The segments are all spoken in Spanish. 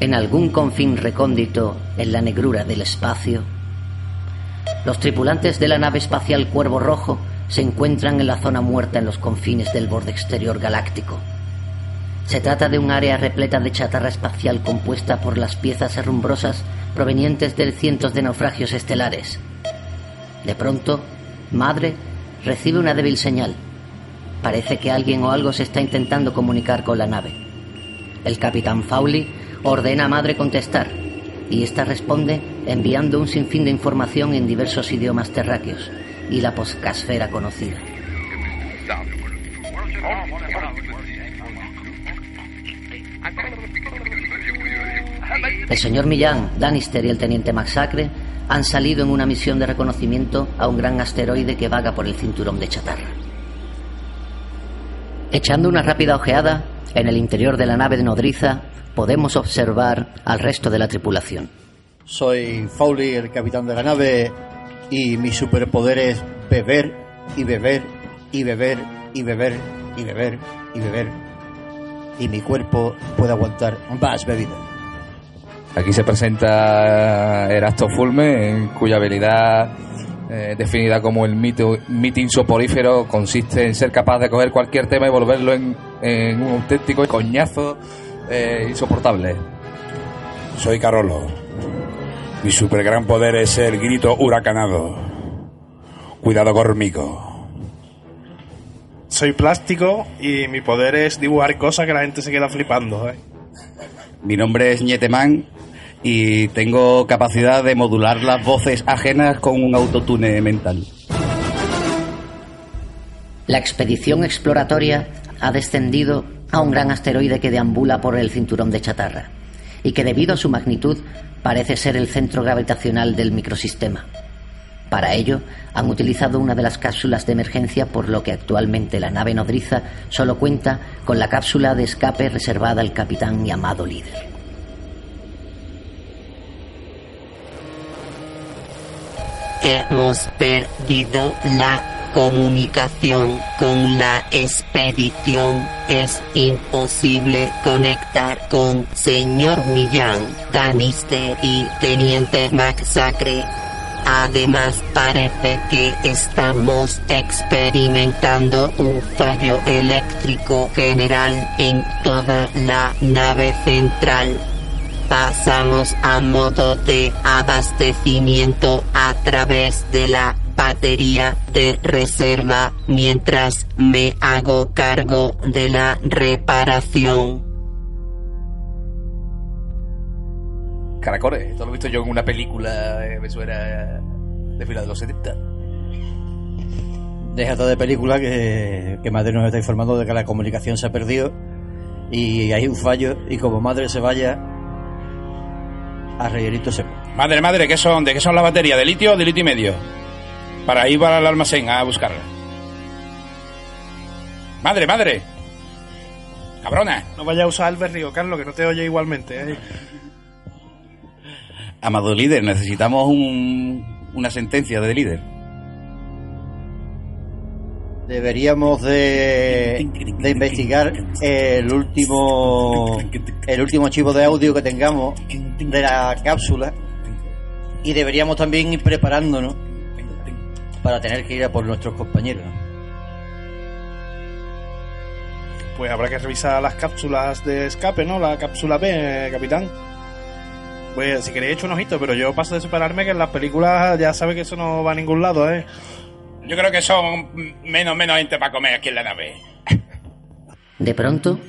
en algún confín recóndito en la negrura del espacio, los tripulantes de la nave espacial Cuervo Rojo se encuentran en la zona muerta en los confines del borde exterior galáctico. Se trata de un área repleta de chatarra espacial compuesta por las piezas herrumbrosas provenientes de cientos de naufragios estelares. De pronto, Madre recibe una débil señal. Parece que alguien o algo se está intentando comunicar con la nave. El capitán Fowley ordena a Madre contestar, y ésta responde enviando un sinfín de información en diversos idiomas terráqueos y la poscasfera conocida. El señor Millán, Lannister y el teniente Maxacre han salido en una misión de reconocimiento a un gran asteroide que vaga por el cinturón de chatarra. Echando una rápida ojeada, en el interior de la nave de nodriza podemos observar al resto de la tripulación. Soy Fowley, el capitán de la nave, y mi superpoder es beber y beber y beber y beber y beber y beber. Y mi cuerpo puede aguantar más bebida. Aquí se presenta Erasto Fulme, cuya habilidad eh, definida como el mito, mitin soporífero consiste en ser capaz de coger cualquier tema y volverlo en, en un auténtico coñazo eh, insoportable. Soy Carolo. Mi super gran poder es el grito huracanado. Cuidado conmigo. Soy plástico y mi poder es dibujar cosas que la gente se queda flipando. ¿eh? Mi nombre es Ñeteman y tengo capacidad de modular las voces ajenas con un autotune mental. La expedición exploratoria ha descendido a un gran asteroide que deambula por el cinturón de chatarra y que debido a su magnitud parece ser el centro gravitacional del microsistema. Para ello, han utilizado una de las cápsulas de emergencia, por lo que actualmente la nave nodriza solo cuenta con la cápsula de escape reservada al capitán y amado líder. Hemos perdido la comunicación con la expedición. Es imposible conectar con señor Millán, Danister y Teniente Maxacre. Además parece que estamos experimentando un fallo eléctrico general en toda la nave central. Pasamos a modo de abastecimiento a través de la batería de reserva mientras me hago cargo de la reparación. Caracoles, esto lo he visto yo en una película, eh, me suena de final de los 70. Déjate de película que, que Madre nos está informando de que la comunicación se ha perdido y hay un fallo y como Madre se vaya a rellenito seco. Madre, madre, ¿qué son? ¿De qué son las baterías? ¿De litio o de litio y medio? Para ir para el almacén a buscarla. Madre, madre. Cabrona. No vaya a usar el berrío, Carlos, que no te oye igualmente. ¿eh? Amado líder, necesitamos un- una sentencia de líder. Deberíamos de, de investigar el último el último archivo de audio que tengamos de la cápsula y deberíamos también ir preparándonos para tener que ir a por nuestros compañeros. Pues habrá que revisar las cápsulas de escape, ¿no? La cápsula B, eh, capitán. Pues si queréis echo un ojito, pero yo paso de superarme que en las películas ya sabe que eso no va a ningún lado, ¿eh? Yo creo que son menos menos gente para comer aquí en la nave. De pronto,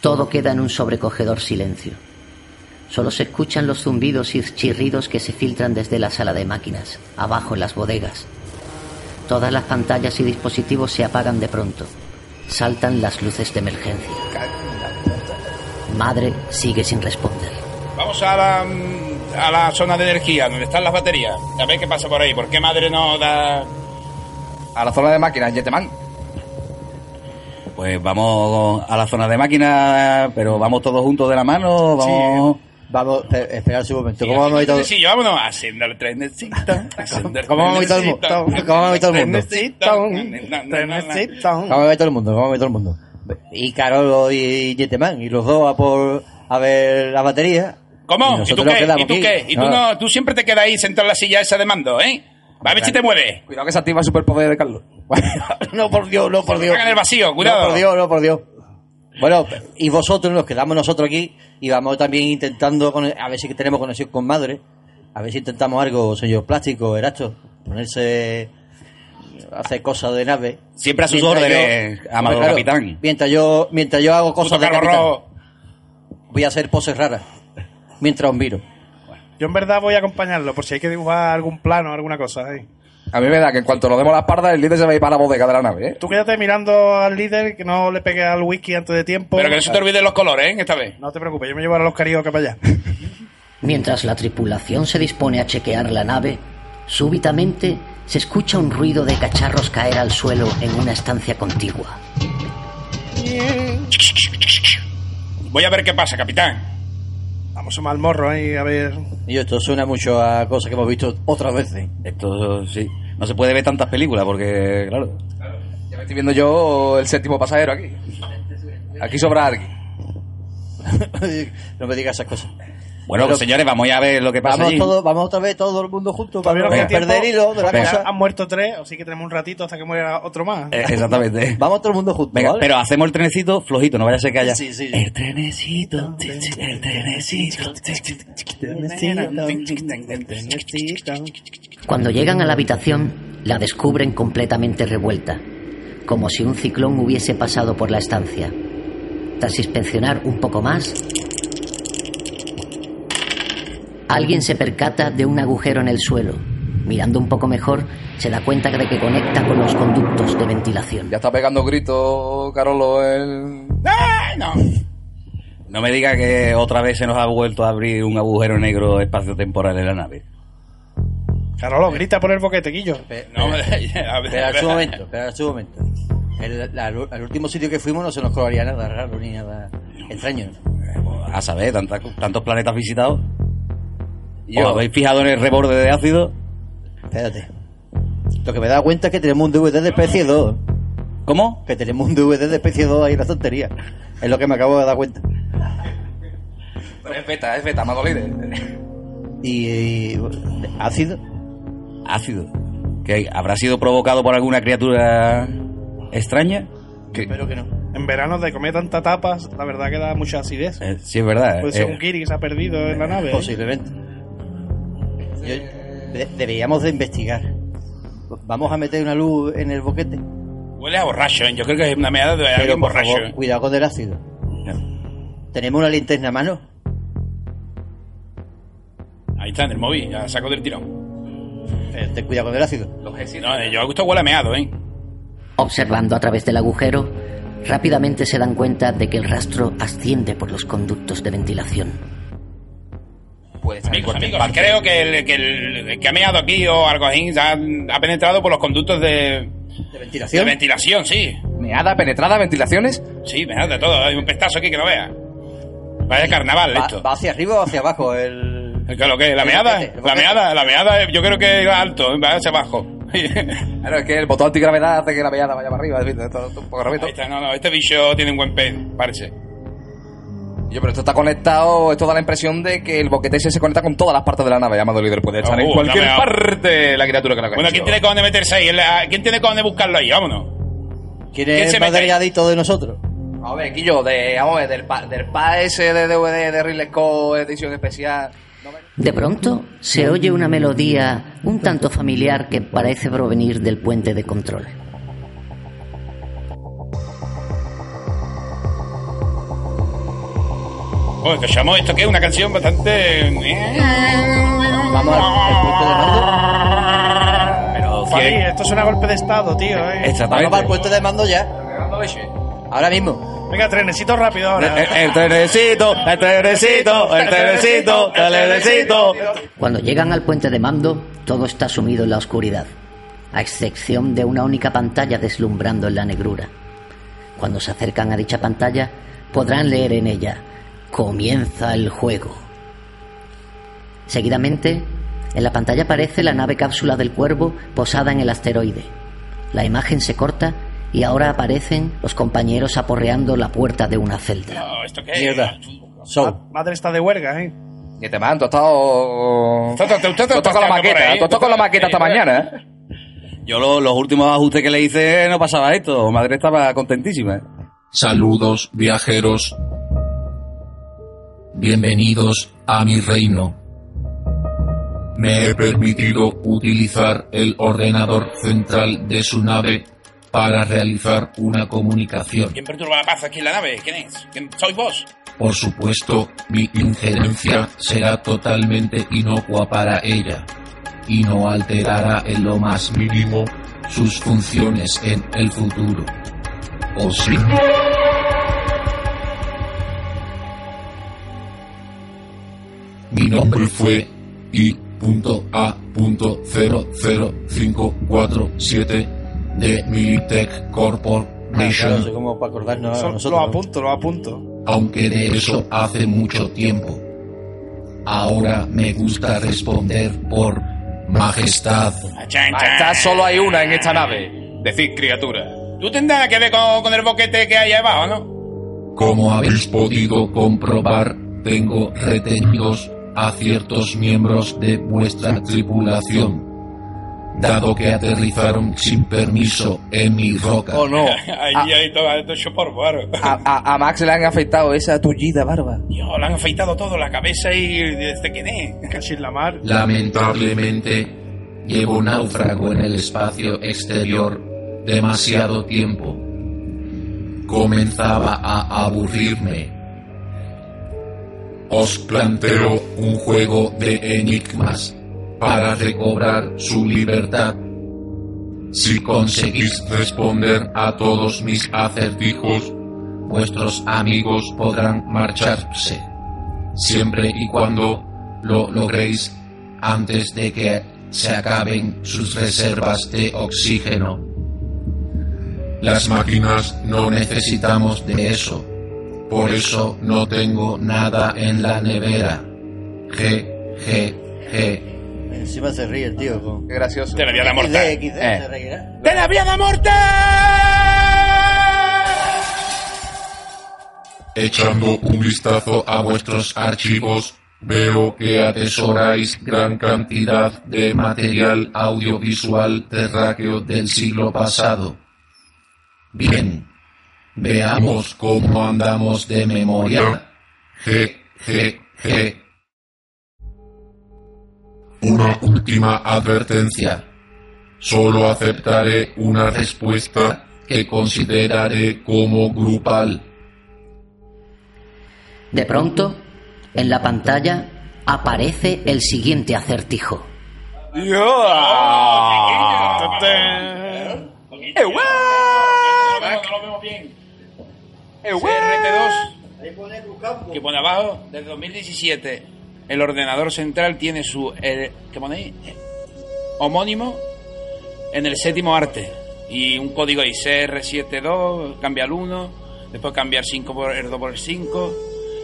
todo queda en un sobrecogedor silencio. Solo se escuchan los zumbidos y chirridos que se filtran desde la sala de máquinas, abajo en las bodegas. Todas las pantallas y dispositivos se apagan de pronto. Saltan las luces de emergencia. Madre sigue sin responder. Vamos a la, a la zona de energía, donde están las baterías. A ver qué pasa por ahí. ¿Por qué madre no da...? A la zona de máquinas, Yeteman. Pues vamos a la zona de máquinas, pero vamos todos juntos de la mano, vamos... Vamos, espe- esperad un momento. Sí, ¿Cómo vamos a ir todos? Sí, vámonos haciendo el trenecito. ¿Cómo vamos a ir todo el mundo? ¿Cómo vamos a ir todo el mundo? Trenecito. Vamos a ver todo el mundo, vamos a ver todo el mundo. Y Carolo y Yeteman, y los dos a por, a ver la batería. ¿Cómo? ¿Y, tú qué? ¿Y tú qué? ¿Y tú, no, tú siempre te quedas ahí sentado en la silla esa de mando, eh? A ver si te mueves. Cuidado que se activa el superpoder de Carlos. no, por Dios, no, por Dios. en el vacío, cuidado. No, por Dios, no, por Dios. Bueno, y vosotros nos quedamos nosotros aquí y vamos también intentando, con- a ver si tenemos conexión con madre, a ver si intentamos algo, señor plástico, Erasto, ponerse, hacer cosas de nave. Siempre a sus Mientras órdenes, amado Claro, capitán. Mientras yo, mientras yo hago Puto cosas de capitán, rojo. voy a hacer poses raras, mientras os miro. Yo en verdad voy a acompañarlo por si hay que dibujar algún plano o alguna cosa ahí. A mí me da que en cuanto nos demos la espalda, el líder se va a ir para la bodega de la nave, ¿eh? Tú quédate mirando al líder, que no le pegue al whisky antes de tiempo. Pero que no se te olviden los colores, ¿eh? Esta vez. No te preocupes, yo me llevo a los caribos que para allá. Mientras la tripulación se dispone a chequear la nave, súbitamente se escucha un ruido de cacharros caer al suelo en una estancia contigua. Voy a ver qué pasa, capitán. Vamos a mal morro ahí, a ver. Y esto suena mucho a cosas que hemos visto otras veces. Esto sí. No se puede ver tantas películas porque, claro. Ya me estoy viendo yo el séptimo pasajero aquí. Aquí sobra alguien. no me digas esas cosas. Bueno, Pero- pues señores, vamos ya a ver lo que pasa Vamos, allí. todo, vamos otra vez todo el mundo juntos para no perder tiempo, hilo de la porque cosa. Han muerto tres, así que tenemos un ratito hasta que muera otro más. Eh, exactamente. Vamos todo el mundo juntos, Venga, ¿vale? pero hacemos el trenecito flojito, no vaya a ser que haya. Sí, sí. El trenecito, el trenecito. Cuando llegan a la habitación, la descubren completamente revuelta, como si un ciclón hubiese pasado por la estancia. Tras inspeccionar un poco más, alguien se percata de un agujero en el suelo. Mirando un poco mejor, se da cuenta de que conecta con los conductos de ventilación. Ya está pegando gritos, Carolo, el... ¡Ay, no! No me diga que otra vez se nos ha vuelto a abrir un agujero negro espacio-temporal en la nave. Carolo, grita por el boquete, Guillo. No, a ver, Espera su momento, espera su momento. El, la- al último sitio que fuimos no se nos colaría nada raro ni nada extraño. A saber, tantos planetas visitados. Y yo- ¿Os habéis fijado en el reborde de ácido? Espérate. Lo que me da cuenta es que tenemos un DVD de especie 2. ¿Cómo? Que tenemos un DVD de especie 2 ahí en la tontería. Es lo que me acabo de dar cuenta. Pero es beta, es beta, amado líder. Y, y- ácido. Ácido. ¿Que habrá sido provocado por alguna criatura extraña? Espero que no. En verano de comer tanta tapas, la verdad que da mucha acidez. Eh, sí, es verdad. Puede ser eh. un Kiri que se ha perdido en la nave. ¿eh? Yo- de- deberíamos de investigar. Vamos a meter una luz en el boquete. Huele a borracho, ¿eh? Yo creo que es una meada de alguien borracho. favor, ¿eh? cuidado con el ácido. ¿Tenemos una linterna a mano? Ahí está, en el móvil, ya saco del tirón. Eh, ten cuidado con el ácido. No, eh, yo a gusto huele a meado, ¿eh? Observando a través del agujero, rápidamente se dan cuenta de que el rastro asciende por los conductos de ventilación. Puede estar Amigos, amigos, creo que el, que el- que ha meado aquí o algo así ha, ha penetrado por los conductos de, ¿De de ventilación? ventilación, sí. Meada, penetrada, ventilaciones. Sí, me da de todo. Hay un pestazo aquí que no vea. Vaya carnaval ¿Va, esto. va hacia arriba o hacia abajo? El... ¿Qué, lo que? ¿La el meada? boquete, La meada, la meada, yo creo que va alto, va hacia abajo. Claro, es que el botón antigravedad hace que la meada vaya para arriba. es un poco. Ahí está, no, no, este bicho tiene un buen pez, parece. Yo, pero esto está conectado, esto da la impresión de que el boquete ese se conecta con todas las partes de la nave, llamado líder. Puede estar Uh, en cualquier no parte la criatura que la Bueno, ¿quién tiene con de meterse ahí? Ah, ¿Quién tiene con de buscarlo ahí? Vámonos. ¿Quién ¿Quién es el más delgadito de nosotros? A ver, Guillo, de, vamos a ver, del, pa, del pa ese de DVD de Ridley Scott, edición especial. De pronto se oye una melodía un tanto familiar que parece provenir del puente de control. Bueno, escuchamos esto que es una canción bastante. eh, Vamos al al puente de mando. Pero Fabi, ¿quién- esto es un golpe de estado, tío. ¿eh? Vamos para el puente de mando ya. Ahora mismo. Venga, trenecito rápido ahora. El, el trenecito, el trenecito, el trenecito, el trenecito. Cuando llegan al puente de mando, todo está sumido en la oscuridad, a excepción de una única pantalla deslumbrando en la negrura. Cuando se acercan a dicha pantalla, podrán leer en ella, comienza el juego. Seguidamente, en la pantalla aparece la nave cápsula del cuervo posada en el asteroide. La imagen se corta y ahora aparecen los compañeros aporreando la puerta de una celda. no, ¿Esto qué es? Mierda. Show. Ma- Madre está de huelga, ¿eh? Tú- tú- Tú has estado con la maqueta, estado con la maqueta esta mañana, ¿eh? Yo lo- los últimos ajustes que le hice no pasaba esto. Madre estaba contentísima. ¿eh? Saludos, viajeros. Bienvenidos a mi reino. Me he permitido utilizar el ordenador central de su nave para realizar una comunicación. ¿Quién perturba la paz aquí en la nave? ¿Quién es? ¿Quién sois vos? Por supuesto, mi injerencia será totalmente inocua para ella y no alterará en lo más mínimo sus funciones en el futuro. ¿O sí? Mi nombre fue I.A.00547 de Militech Ah, claro, Corporation como para acordarnos Eso nosotros. lo apunto, lo apunto. aunque de eso hace mucho tiempo. Ahora me gusta responder por Majestad. Majestad, solo hay una en esta nave. Decid, criatura. Tú tendrás que ver con, con el boquete que hay ahí abajo, ¿no? Como habéis podido comprobar, tengo retenidos a ciertos miembros de vuestra tripulación, dado que aterrizaron sin permiso en mi roca. ¿O no? Ahí hay todo, todo hecho por barro. A, a- a Max le han afeitado esa tullida barba. Dios, le han afeitado todo, la cabeza y... ¿Este quién es? Casi en la mar. Lamentablemente, llevo náufrago en el espacio exterior demasiado tiempo. Comenzaba a aburrirme. Os planteo un juego de enigmas para recobrar su libertad. Si conseguís responder a todos mis acertijos, vuestros amigos podrán marcharse siempre y cuando lo logréis antes de que se acaben sus reservas de oxígeno. Las máquinas no necesitamos de eso. Por eso no tengo nada en la nevera. G, G, G. Encima se ríe el tío. Con... Qué gracioso. De la XD, Eh. se reirá. ¡De la vía de mortal! Echando un vistazo a vuestros archivos, veo que atesoráis gran cantidad de material audiovisual terráqueo del siglo pasado. Bien, veamos cómo andamos de memoria. G, G, G. Una última advertencia. Solo aceptaré una respuesta que consideraré como grupal. De pronto, en la pantalla aparece el siguiente acertijo. CRT2, que pone abajo, desde 2017, el ordenador central tiene su, eh, ¿qué pone ahí? Homónimo en el séptimo arte. Y un código ahí, CR72, cambia el 1, después cambia el 5 por el 2 por el 5,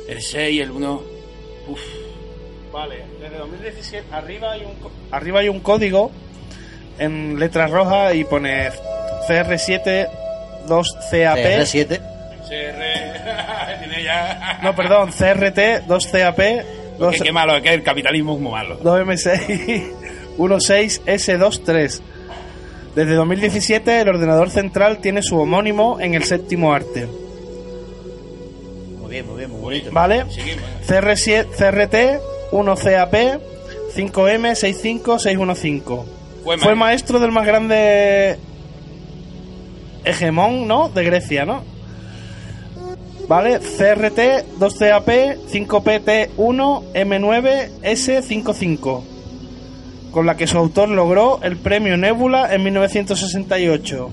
el 6, el 1. Uf, Vale, desde 2017 arriba hay un co- arriba hay un código en letras rojas y pone CR7 2CAP. CR7. CR. tiene ya. No, perdón, CRT 2CAP Qué, qué malo, es que el capitalismo es muy malo. 2M6 16S23. Desde 2017 el ordenador central tiene su homónimo en el séptimo arte. Muy bien, muy bien, muy bonito. ¿Vale? Seguimos. CR7, CRT 1CAP 5M 65615. Fue, Fue maestro del más grande hegemón, ¿no? De Grecia, ¿no? ¿Vale? CRT 2CAP 5PT1 M9S55. Con la que su autor logró el premio Nebula en 1968.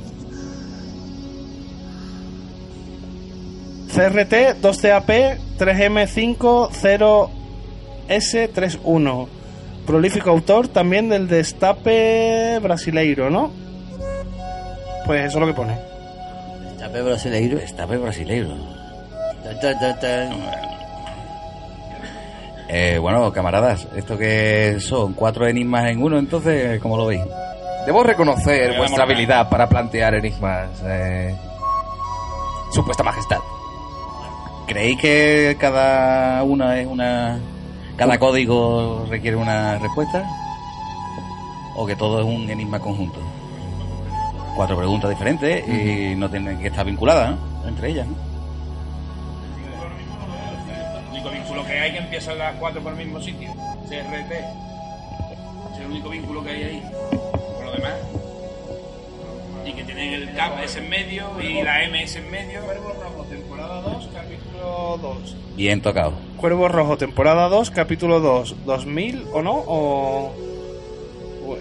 CRT 2CAP 3M50S31. Prolífico autor también del destape brasileiro, ¿no? Pues eso es lo que pone. Destape brasileiro. Destape brasileiro. Eh, bueno, camaradas, ¿esto que son? ¿Cuatro enigmas en uno? Entonces, ¿cómo lo veis? Debo reconocer vuestra habilidad para plantear enigmas. eh, Supuesta majestad. ¿Creéis que cada una es una. cada código requiere una respuesta? ¿O que todo es un enigma conjunto? Cuatro preguntas diferentes y no tienen que estar vinculadas ¿no? entre ellas, ¿no? Vínculo que hay que empiezan las cuatro por el mismo sitio. CRT. Es el único vínculo que hay ahí. Por lo demás. Y que tienen el K es en medio y la M es en medio. Cuervo Rojo, temporada 2, capítulo 2. Bien tocado. Cuervo Rojo, temporada 2, capítulo 2. ¿2000 o no? O... o-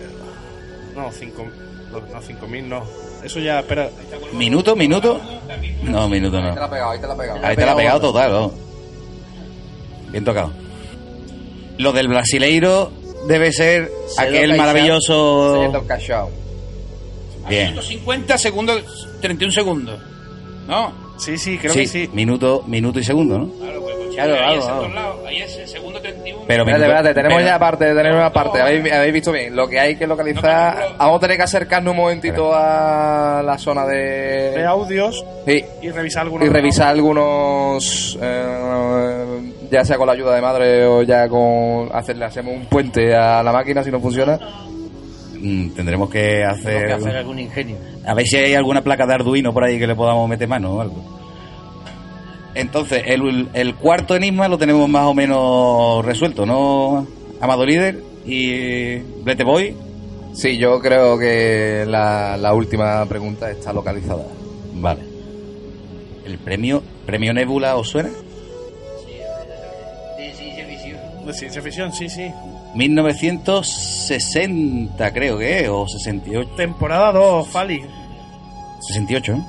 No, 5 no, 5000 no. Eso ya, espera. ¿Minuto, minuto? No, minuto no. Ahí te la ha pegado, ahí te la ha pegado. Ahí te la ha pegado total, ¿no? Bien tocado. Lo del brasileiro debe ser Cedo aquel Caixão. maravilloso. Cedo Cachao. Bien. 150 segundos, 31 segundos. ¿No? Sí, sí, creo Sí, que sí. minuto, minuto y segundo, ¿no? Claro, Claro, ahí claro, es en claro. todos lados. Ahí es el segundo 31. Pero Espérate, espérate, tenemos pero- ya parte, tenemos una parte. ¿Habéis, habéis visto bien. Lo que hay que localizar. Vamos a tener que acercarnos un momentito a la zona De de. audios Sí. y revisar algunos. Y revisar algunos. eh, ya sea con la ayuda de madre o ya con. Hacerle, hacemos un puente a la máquina si no funciona. Mm, tendremos que hacer. que hacer algún ingenio. A ver si hay alguna placa de Arduino por ahí que le podamos meter mano o algo. Entonces, el, el cuarto enigma lo tenemos más o menos resuelto, ¿no? Amado Líder y Blete Boy. Sí, yo creo que la, la última pregunta está localizada. Vale. ¿El premio, premio Nebula os suena? De ciencia ficción, sí, sí. 1960 creo que es, o 68. Temporada 2, Fali. 68, ¿eh?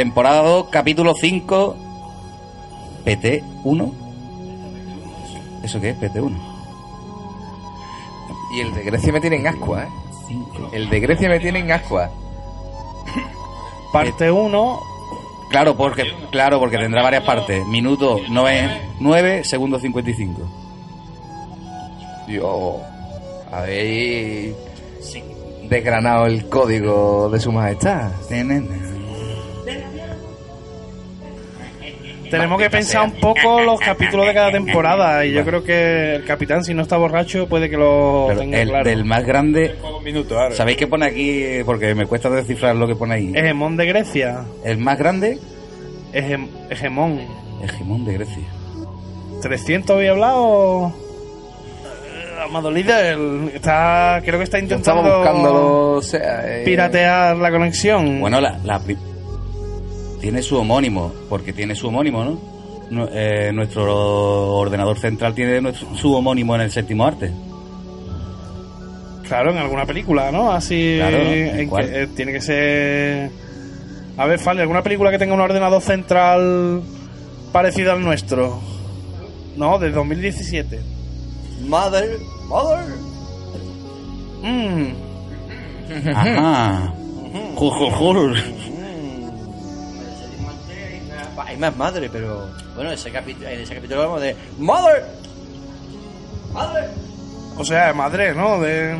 Temporada 2, capítulo 5, PT1. ¿Eso qué es? PT1. Y el de Grecia me tiene en ascua, ¿eh? El de Grecia me tiene en ascua. Parte 1. Claro, porque, claro, porque tendrá varias partes. Minuto 9, 9 segundo 55. Dios, habéis desgranado el código de su majestad. Tenemos que pensar un poco los capítulos de cada temporada. Y yo creo que el capitán, si no está borracho, puede que lo Pero tenga el claro. del más grande, Un minuto, ahora. ¿sabéis qué pone aquí? Porque me cuesta descifrar lo que pone ahí. Hegemón de Grecia. El más grande, hegemón. Hegemón de Grecia. ¿300 había hablado? Amado líder, está, creo que está intentando buscándolo, o sea, eh, piratear la conexión. Bueno, la, la tiene su homónimo, porque tiene su homónimo, ¿no? No, eh, nuestro ordenador central tiene nuestro- su homónimo en el séptimo arte. Claro, en alguna película, ¿no? Así. Claro, ¿en en cuál? que, eh, tiene que ser. A ver, Fali, ¿alguna película que tenga un ordenador central parecido al nuestro? No, de 2017. Mother, mother. Mm, Ajá. Ju, ju, ju. Hay más madre, pero bueno, ese en ese capítulo hablamos de mother. Madre. O sea, madre, ¿no? De...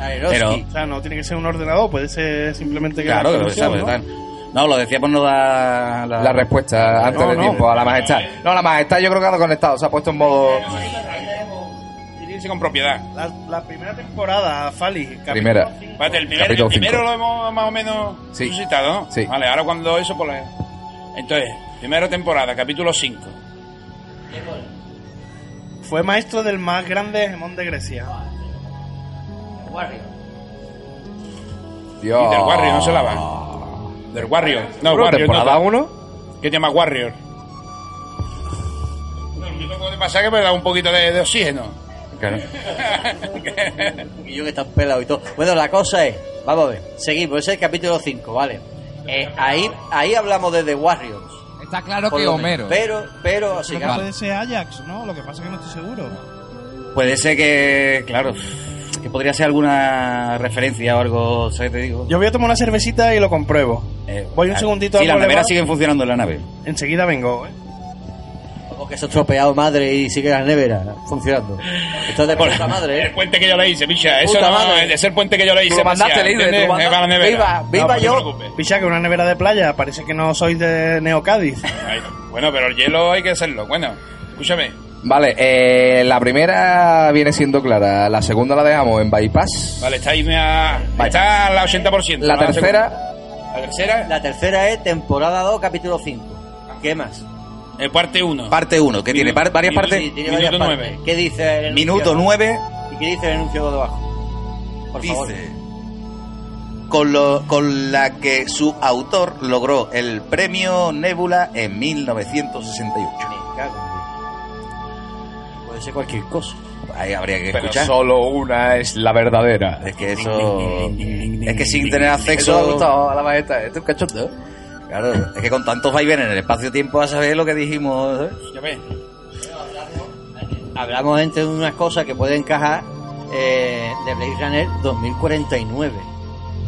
Aronofsky. Pero- O sea, no tiene que ser un ordenador, puede ser simplemente que Claro, la que lo ¿no? lo decía por no dar la, la respuesta antes No, de no. tiempo a la majestad. No, la majestad yo creo que ha conectado, se ha puesto en modo... Irse con propiedad. La, la primera temporada, Fali. capítulo Primera. cinco. Espérate, el, primer, Capítulo el primero cinco. lo hemos más o menos Sí. suscitado, ¿no? Sí. Vale, ahora cuando eso, pues... Entonces, primera temporada, capítulo 5. Fue maestro del más grande hegemón de Grecia. Warrior. Dios. Y del Warrior, no se la va. Del Warrior. No, Warrior. temporada no, 1. ¿Qué se llama Warrior? No, lo único que puede pasar es que me da un poquito de, de oxígeno. Claro. Y yo que están pelado y todo. Bueno, la cosa es, vamos a ver, seguimos, ese es el capítulo 5, ¿vale? Eh, ahí, ahí hablamos de The Warriors. Está claro que. Homero. Pero, pero, Creo que puede ser Ajax, ¿no? Lo que pasa es que no estoy seguro. Puede ser que, claro, que podría ser alguna referencia o algo, ¿sabes? Te digo. Yo voy a tomar una cervecita y lo compruebo. Eh, Voy un segundito Sí, al las neveras siguen funcionando en la nave. Enseguida vengo, ¿eh? Que se ha estropeado madre y sigue la nevera funcionando. Esto es de puta madre, El ¿eh? puente que yo le hice, picha. Eso Puta no, madre. es el puente que yo le hice. Tú lo mandaste, ¿entiendes? tú a la mandaste. nevera. Viva, viva No, no te yo. preocupes. Picha, que una nevera de playa, parece que no sois de Neocádiz. Bueno, pero el hielo hay que hacerlo. Bueno, escúchame. Vale, eh, la primera viene siendo clara. La segunda la dejamos en bypass. Vale, está ahí a, está al 80%. La tercera. La tercera, La tercera es temporada 2, capítulo 5. ¿Qué más? Eh, parte 1. Parte 1, que tiene par- varias Minuto- partes. Sí, tiene Minuto varias partes. nueve. ¿Qué dice el enunciado? Minuto 9 ¿Y qué dice el enunciado de abajo? Por favor. dice con, lo, con la que su autor logró el premio Nebula en 1968. Me cago. Puede ser cualquier cosa. Ahí habría que pero escuchar. solo una es la verdadera. Es que eso. Es que sin tener Eso me ha acceso. gustado a la maestra. Esto es un cachondo. Claro, es que con tantos vaivenes en el espacio-tiempo a saber lo que dijimos. ¿eh? Hablamos entre unas cosas que pueden encajar eh, de Blade Runner 2049.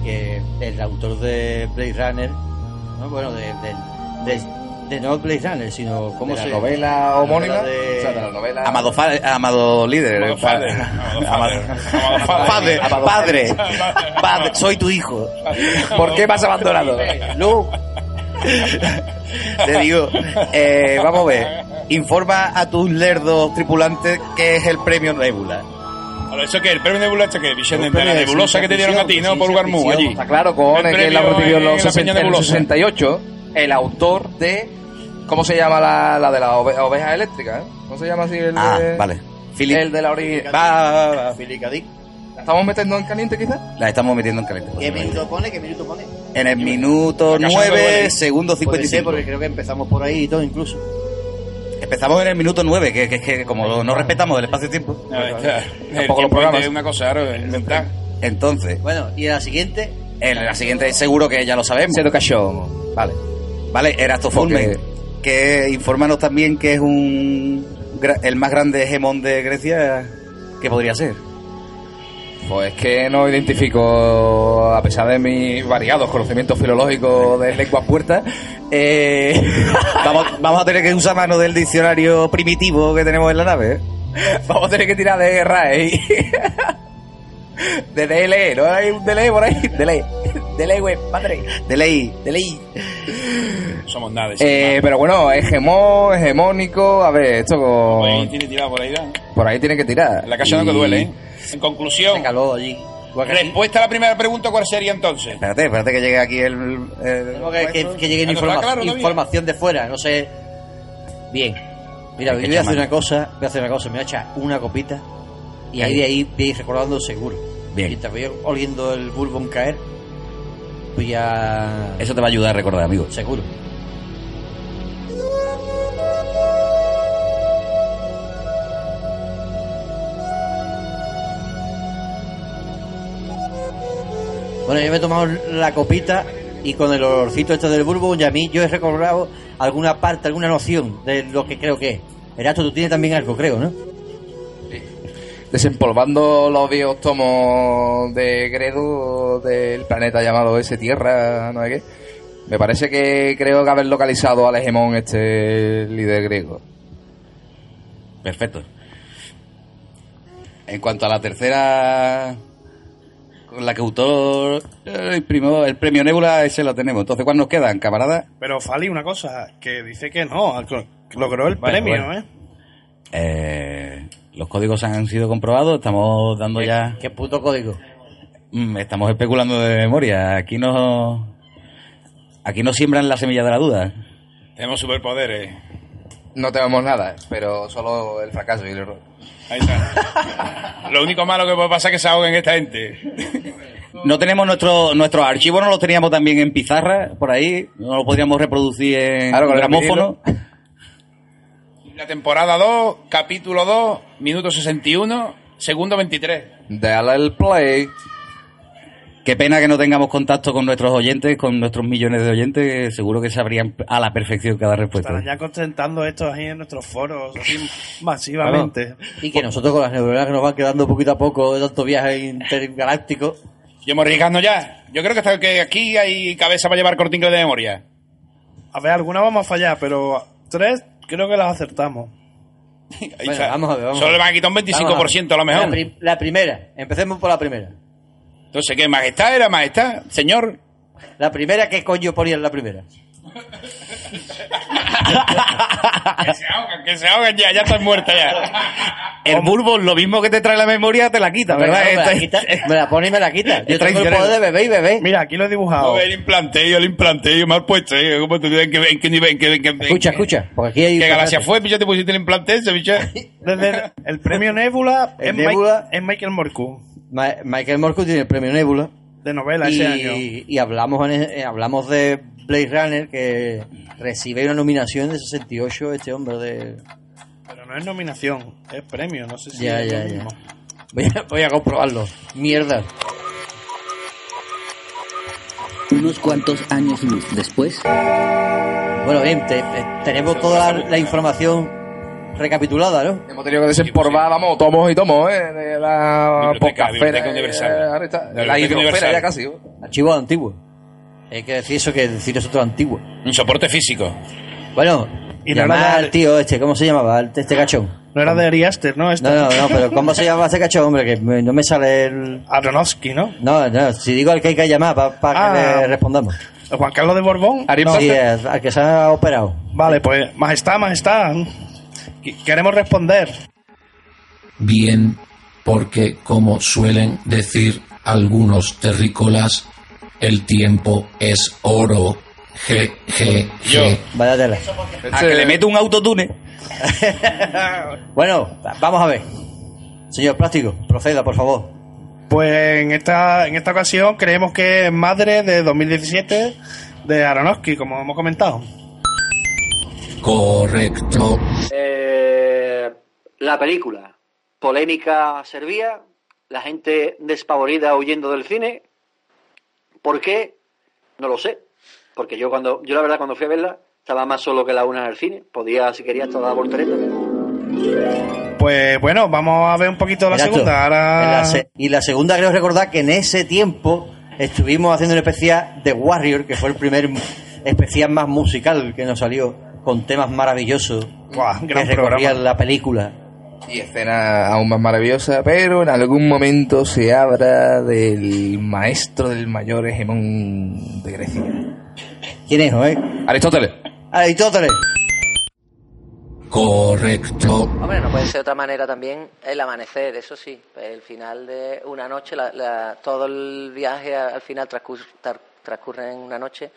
Que el autor de Blade Runner, ¿no? bueno, de, de, de, de no Blade Runner, sino ¿cómo de se la novela homónima. La de- O sea, de la novela. Amado, fa- amado líder. Amado padre. Amado padre. padre, padre, soy tu hijo. ¿Por qué me has abandonado? Lu. Te digo, eh, vamos a ver. Informa a tus lerdos tripulantes qué es el premio Nebula. Ahora, ¿Eso qué? ¿El premio Nebula este qué? Vicente, de la nebulosa que te dieron a ti, ¿no? Por Garmú, allí. Está claro, con El el que la recibió en los, la 60 Peña en los Nebulosa. 68. El autor de. ¿Cómo se llama la, la de la ove- oveja eléctrica? eh? ¿Cómo se llama así el Ah, de, vale. El de la original. va, va, va. Filicadic. ¿La estamos metiendo en caliente quizás? La estamos metiendo en caliente. ¿Qué minuto pone? ¿Qué minuto pone? En el minuto La casa no 9, duele. segundo Puede ser 55. porque creo que empezamos por ahí y todo incluso. Empezamos en el minuto 9, que, que, que como no respetamos el espacio-tiempo. Tampoco los programas. es una cosa, claro, inventar. Entonces, Bueno, y en la siguiente, en la siguiente seguro que ya lo sabemos. Se show. Vale. Vale, Erasto Fulmen, que informanos también que es un el más grande hegemón de Grecia que podría ser. Pues que no identifico, a pesar de mis variados conocimientos filológicos de lenguas puertas, eh, Vamos, vamos a tener que usar mano del diccionario primitivo que tenemos en la nave. ¿eh? vamos a tener que tirar de RAE. De DLE, ¿no hay un DLE por ahí? DLE. DLE, güey, padre. De ley. De ley. Somos nada. Eh, pero bueno, hegemón, hegemónico. A ver, esto con- Ahí tiene tirado por ahí, ¿no? por ahí tiene que tirar. La casa no que Y- duele, ¿eh? En conclusión, se caló allí. Respuesta a la primera pregunta, ¿cuál sería entonces? Espérate, espérate que llegue aquí el... el- Tengo que, que, que llegue información de fuera, no sé. Bien. Mira, voy a hacer una cosa, voy a hacer una cosa, me voy a echar una copita y ahí de ahí voy a ir recordando seguro. Bien. Y te voy oliendo el bourbon caer, pues ya... Eso te va a ayudar a recordar, amigo. Seguro. Bueno, yo me he tomado la copita y con el olorcito este del bourbon y a mí yo he recordado alguna parte, alguna noción de lo que creo que es. Erato, tú tienes también algo, creo, ¿no? Desempolvando los viejos tomos de Gredo del planeta llamado ese Tierra, no sé qué. Me parece que creo que haber localizado al hegemón este líder griego. Perfecto. En cuanto a la tercera, la que autor eh, imprimió el premio Nebula, ese lo tenemos. Entonces, ¿cuál nos quedan, camaradas? Pero Fali, una cosa, que dice que no, logró el Bueno, premio, bueno. ¿eh? Eh, los códigos han sido comprobados, estamos dando ya... ¿Qué puto código? Mm, estamos especulando de memoria. Aquí no... Aquí no siembran la semilla de la duda. Tenemos superpoderes. No tenemos nada, pero solo el fracaso y el error. Ahí está. Lo único malo que puede pasar es que se ahoguen esta gente. No tenemos nuestro, nuestros archivos, no los teníamos también en pizarra, por ahí. No lo podríamos reproducir en Claro, con el gramófono. La temporada 2, capítulo 2, minuto 61, segundo 23. Dale el play. Qué pena que no tengamos contacto con nuestros oyentes, con nuestros millones de oyentes, que seguro que sabrían a la perfección cada respuesta. Estarán ya contentando esto ahí en nuestros foros, así masivamente. Y que nosotros con las neuronas que nos van quedando poquito a poco de tanto viaje intergaláctico, Y hemos arriesgando ya. Yo creo que, hasta que aquí hay cabeza para llevar inglés de memoria. A ver, alguna vamos a fallar, pero tres Creo que las acertamos. Ahí Bueno, está. vamos a ver, vamos Solo a le van a quitar un 25% a lo La, mejor. pri- la primera, empecemos por la primera. Entonces, ¿qué? ¿Majestad era majestad? Señor. La primera, ¿qué coño ponía en la primera? Que se ahogan, que se ahogan ya, ya estás muerta ya. El bulbo, lo mismo que te trae la memoria, te la quita, ¿verdad? me, la quita, me la pone y me la quita. Yo tengo el poder de bebé y bebé. Mira, aquí lo he No, dibujado. el implanté, el implanté, mal puesto, ¿eh? ¿Cómo te en qué, en qué nivel, en qué, en qué- Escucha, escucha, porque aquí hay... ¿Qué galaxia fue? Picha, te pusiste el implante ese. Desde el premio Nebula, El es, Mike- Nebula. es Michael Morcu, Ma- Michael Morcus tiene el premio Nebula. de novela ese año. Y, y hablamos, en- eh, hablamos de Blade Runner, que recibe una nominación de 68 este hombre de... Pero no es nominación, es premio, no sé si Ya, es ya, ya. Voy a, voy a comprobarlo. Mierda. Unos cuantos años después, Bueno, bien, te- te- tenemos toda la, la información recapitulada, ¿no? Hemos tenido que desempolvar, vamos, tomos y tomos, ¿eh? De la podcastfera, Universal. eh, ahora está. La La Universal. ya casi. ¿eh? Archivos antiguos. Hay que decir eso que decir eso otro antiguo. Un soporte físico. Bueno, Y no llamar era de- al tío este, ¿cómo se llamaba? El- Este cachón. No era de Ari Aster, ¿no? Esta. No, no, no, pero ¿cómo se llama ese cachón, hombre? Que me- no me sale el... Aronofsky, ¿no? No, no, si digo al que hay que llamar para Ah. que le respondamos. Juan Carlos de Borbón. Aristóteles. Sí, al al que se ha operado. Vale, pues, majestad, majestad. Qu- Queremos responder. Bien, porque como suelen decir algunos terrícolas, el tiempo es oro. G, G, Yo. G. Vaya tela. A que le meto un autotune. Bueno, vamos a ver. Señor Plástico, proceda, por favor. Pues en esta, en esta ocasión creemos que es Madre de 2017 de Aronofsky, como hemos comentado. Correcto. Eh, la película. Polémica servía, la gente despavorida huyendo del cine. ¿Por qué? No lo sé. Porque yo cuando, yo la verdad cuando fui a verla, estaba más solo que la una en el cine. Podía, si quería, estar la voltereta. Pues bueno, vamos a ver un poquito la Exacto. segunda. Ahora... la se- y la segunda creo recordar que en ese tiempo estuvimos haciendo un especial de Warrior, que fue el primer especial más musical que nos salió, con temas maravillosos Buah, que gran programa. la película. Y escena aún más maravillosa, pero en algún momento se habla del maestro del mayor hegemón de Grecia. ¿Quién es, eh? Aristóteles. Aristóteles. Correcto. Hombre, no puede ser de otra manera también el amanecer, eso sí. El final de una noche, la- la- todo el viaje al final transcurre en una noche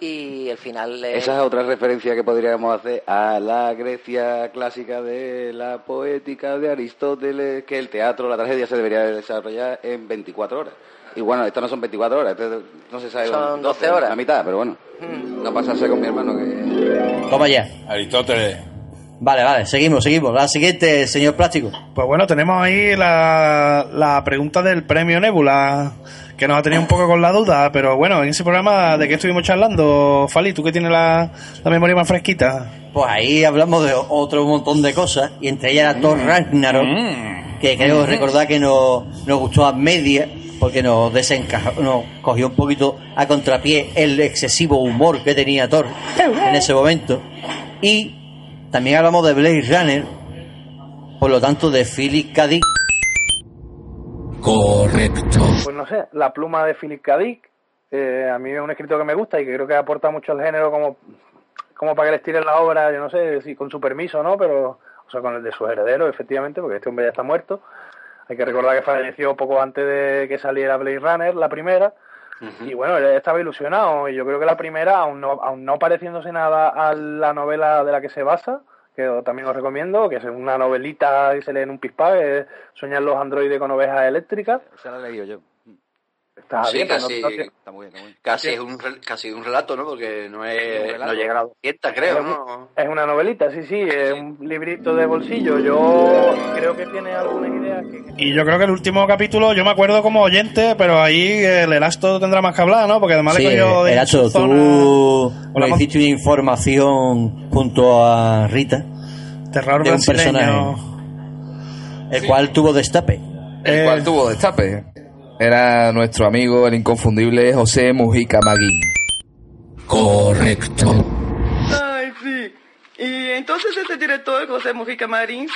y el final es... Esa es otra referencia que podríamos hacer a la Grecia clásica de la poética de Aristóteles, que el teatro, la tragedia se debería desarrollar en 24 horas. Y bueno, esto no son 24 horas, esto no se sabe. Son 12 horas. La mitad, pero bueno. Mm. No pasarse con mi hermano que... Toma ya. Aristóteles. Vale, vale, seguimos, seguimos. La siguiente, señor Plástico. Pues bueno, tenemos ahí la, la pregunta del premio Nebula, que nos ha tenido un poco con la duda, pero bueno, en ese programa de qué estuvimos charlando, Fali, tú que tienes la, la memoria más fresquita. Pues ahí hablamos de otro montón de cosas, y entre ellas la Thor Ragnarok, Mm. que creo recordar que nos, nos gustó a media, porque nos desencajó, nos cogió un poquito a contrapié el excesivo humor que tenía Thor en ese momento. Y también hablamos de Blade Runner, por lo tanto de Philip K. Correcto. Pues no sé, la pluma de Philip K. Dick, eh, a mí es un escritor que me gusta y que creo que aporta mucho al género como, como para que les tiren la obra, yo no sé si con su permiso o no, pero, o sea, con el de sus herederos, efectivamente, porque este hombre ya está muerto. Hay que recordar que falleció poco antes de que saliera Blade Runner, la primera. Y bueno, él estaba ilusionado y yo creo que la primera, aún no, aún no pareciéndose nada a la novela de la que se basa, que también os recomiendo, que es una novelita que se lee en un pispá, que es Soñar los androides con ovejas eléctricas. Esa la he leído yo. Está Sí, bien, no- casi, no está muy bien, está muy bien. Casi es un, casi un relato, ¿no? Porque no, es, relato. no llega a las 200, creo, ¿no? Es una novelita, sí, sí, es un librito de bolsillo. Yo creo que tiene algunas ideas que... Y yo creo que el último capítulo, yo me acuerdo como oyente, pero ahí el Erasto tendrá más que hablar, ¿no? Porque además Sí, le cogió su zona tú Mon- hiciste una información junto a Rita terror de un personaje, el cual tuvo destape. El Eh, cual tuvo destape. Era nuestro amigo, el inconfundible José Mujica Magui. Correcto. Ay, sí. Y entonces ese director, José Mujica Marins,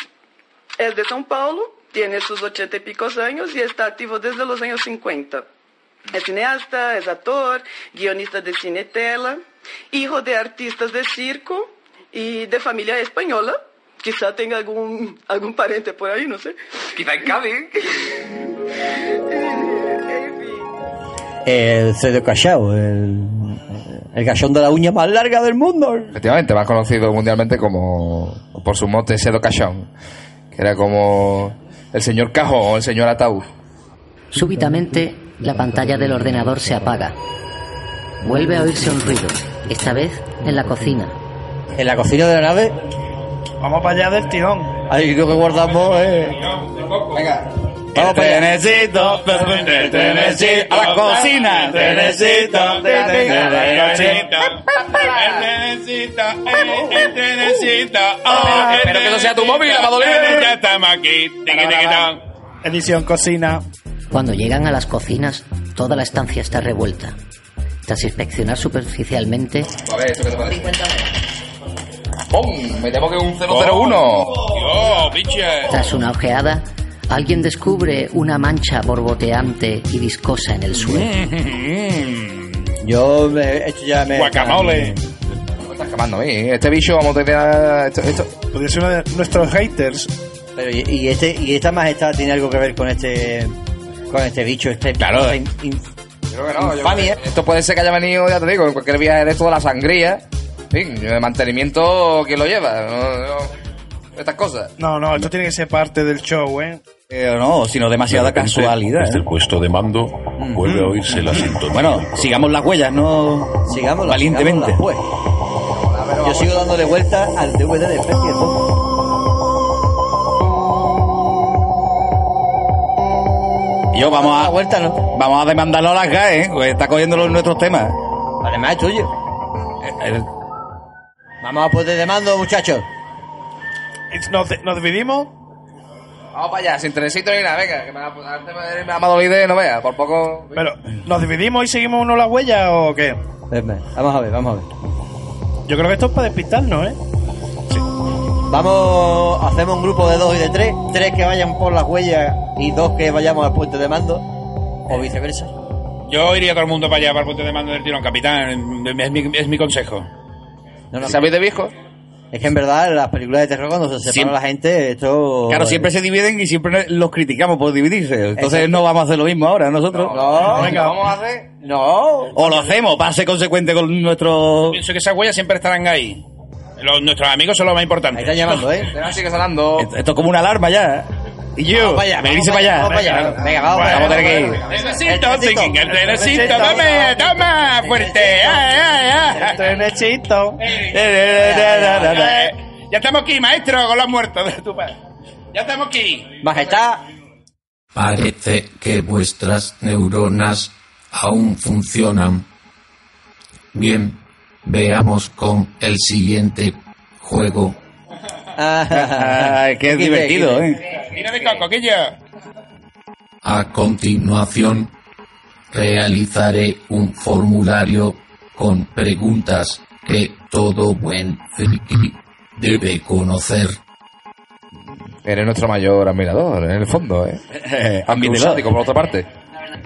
es de São Paulo, tiene sus ochenta y pico años y está activo desde los años 50. Es cineasta, es actor, guionista de cine y tela, hijo de artistas de circo y de familia española. Quizá tenga algún, algún pariente por ahí, no sé. Quizá en Cádiz. El cedo cachao, el, el gallón de la uña más larga del mundo. Efectivamente, más conocido mundialmente como por su mote Sedo Cachón, que era como el señor Cajón o el señor Ataúd. Súbitamente, la pantalla del ordenador se apaga. Vuelve a oírse un ruido, esta vez en la cocina. ¿En la cocina de la nave? Vamos para allá del tirón. Ahí lo que guardamos es... Venga. Vamos allá. necesito, te necesito, a la cocina, te necesito, te necesito. Espero que no sea tu móvil, Amadolín. Ya estamos aquí. Edición cocina. Cuando llegan a las cocinas, toda la estancia está revuelta. Tras inspeccionar superficialmente, A ver, ¿esto qué te parece? ¡Pum! Me temo que un 001. Dios, biche. tras una ojeada, alguien descubre una mancha borboteante y viscosa en el suelo. Yo me, esto ya me... Guacamole. Me estás quemando a mí. Este bicho, vamos a tener... Esto, esto. Podría ser uno de nuestros haters. Pero y, y este y esta majestad tiene algo que ver con este con este bicho este Claro. esta in- Creo que no. yo Infamia. creo que Esto puede ser que haya venido, ya te digo, en cualquier viaje de esto de la sangría. En fin, de mantenimiento, ¿quién lo lleva? No, no, estas cosas. No, no, esto tiene que ser parte del show, ¿eh? Pero no, sino demasiada De repente, casualidad. Desde ¿eh? el puesto de mando vuelve a oírse la sintonía. Bueno, sigamos las huellas, no sigamos valientemente. pues yo sigo dándole vuelta al DVD de Especie yo vamos a vuelta no vamos a demandarlo a las GAE, ¿eh? Pues está cogiendo los- nuestros temas. además es tuyo Eh, vamos a poder de mando muchachos ¿Nos, nos dividimos? Vamos para allá, sin trenecito ni nada, venga, que me va me me ha madolido no vea, por poco. Pero, ¿nos dividimos y seguimos uno la huella o qué? Vamos a ver vamos a ver Yo creo que esto es para despistarnos, ¿eh? vamos hacemos un grupo de dos y de tres tres que vayan por las huellas y dos que vayamos al puente de mando o viceversa Yo iría todo el mundo para allá, para el punto de mando del tirón, capitán. Es mi, es mi consejo. No, no, ¿Sabéis de viejo? Es que en verdad en las películas de terror cuando se separa Siempre- la gente esto Claro, siempre se dividen y siempre los criticamos por dividirse. Entonces Exacto. no vamos a hacer lo mismo ahora nosotros. no Venga. vamos a hacer. no O lo hacemos para ser consecuente con nuestro... Pienso que esas huellas siempre estarán ahí. Los- nuestros amigos son los más ahí importantes. están llamando eh Pero sigue sonando. Esto es como una alarma ya. Y yo, Vamos para allá, venirse vamos para allá. Vamos para allá. Venga, vamos para allá. Vamos a tener que ir. Necesito, El trenecito. el trenecito, El toma, trenecito. toma, fuerte. Ay. Trenecito. Ya estamos aquí, maestro, con los muertos de tu padre. Ya estamos aquí. Majestad Parece que vuestras neuronas aún funcionan. Bien, veamos con el siguiente juego. Ay, que es Quite, divertido, quite. ¿eh? Mira de coco, que yo. A continuación, realizaré un formulario con preguntas que todo buen friki debe conocer. Eres nuestro mayor admirador, en el fondo, ¿eh? Sádico, por otra parte.